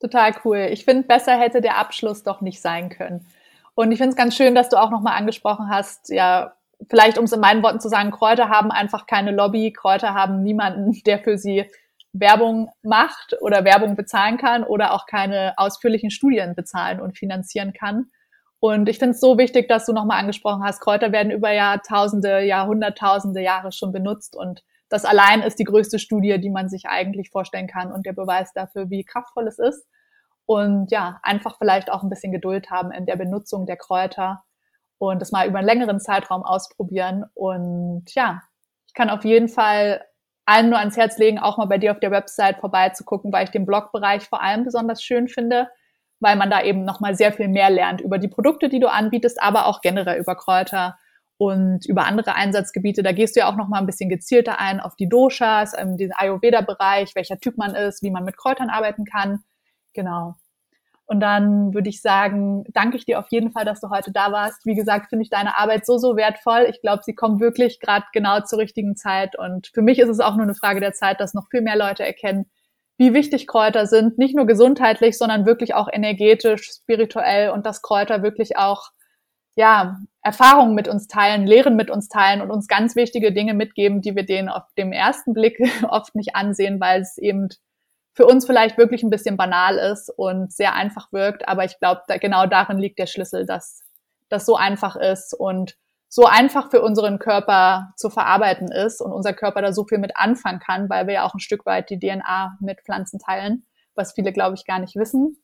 Total cool. Ich finde, besser hätte der Abschluss doch nicht sein können. Und ich finde es ganz schön, dass du auch nochmal angesprochen hast, ja, vielleicht um es in meinen Worten zu sagen, Kräuter haben einfach keine Lobby, Kräuter haben niemanden, der für sie Werbung macht oder Werbung bezahlen kann oder auch keine ausführlichen Studien bezahlen und finanzieren kann. Und ich finde es so wichtig, dass du nochmal angesprochen hast, Kräuter werden über Jahrtausende, Jahrhunderttausende Jahre schon benutzt und das allein ist die größte Studie, die man sich eigentlich vorstellen kann und der Beweis dafür, wie kraftvoll es ist. Und ja, einfach vielleicht auch ein bisschen Geduld haben in der Benutzung der Kräuter und das mal über einen längeren Zeitraum ausprobieren. Und ja, ich kann auf jeden Fall allen nur ans Herz legen, auch mal bei dir auf der Website vorbeizugucken, weil ich den Blogbereich vor allem besonders schön finde, weil man da eben nochmal sehr viel mehr lernt über die Produkte, die du anbietest, aber auch generell über Kräuter und über andere Einsatzgebiete. Da gehst du ja auch noch mal ein bisschen gezielter ein auf die Doshas, ähm, den Ayurveda-Bereich, welcher Typ man ist, wie man mit Kräutern arbeiten kann. Genau. Und dann würde ich sagen, danke ich dir auf jeden Fall, dass du heute da warst. Wie gesagt, finde ich deine Arbeit so, so wertvoll. Ich glaube, sie kommt wirklich gerade genau zur richtigen Zeit. Und für mich ist es auch nur eine Frage der Zeit, dass noch viel mehr Leute erkennen, wie wichtig Kräuter sind. Nicht nur gesundheitlich, sondern wirklich auch energetisch, spirituell und dass Kräuter wirklich auch ja, Erfahrungen mit uns teilen, Lehren mit uns teilen und uns ganz wichtige Dinge mitgeben, die wir denen auf dem ersten Blick oft nicht ansehen, weil es eben für uns vielleicht wirklich ein bisschen banal ist und sehr einfach wirkt. Aber ich glaube, da, genau darin liegt der Schlüssel, dass das so einfach ist und so einfach für unseren Körper zu verarbeiten ist und unser Körper da so viel mit anfangen kann, weil wir ja auch ein Stück weit die DNA mit Pflanzen teilen, was viele, glaube ich, gar nicht wissen.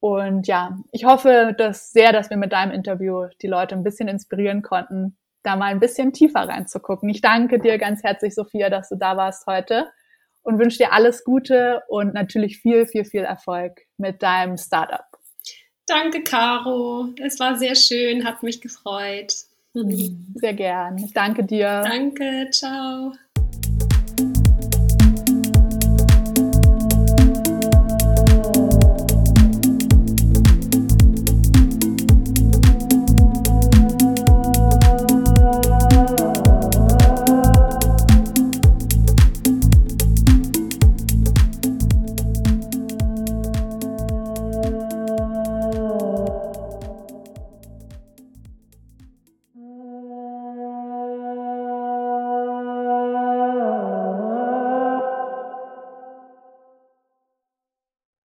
Und ja, ich hoffe dass sehr, dass wir mit deinem Interview die Leute ein bisschen inspirieren konnten, da mal ein bisschen tiefer reinzugucken. Ich danke dir ganz herzlich, Sophia, dass du da warst heute und wünsche dir alles Gute und natürlich viel, viel, viel Erfolg mit deinem Startup. Danke, Caro. Es war sehr schön, hat mich gefreut. Sehr gern. Ich danke dir. Danke, ciao.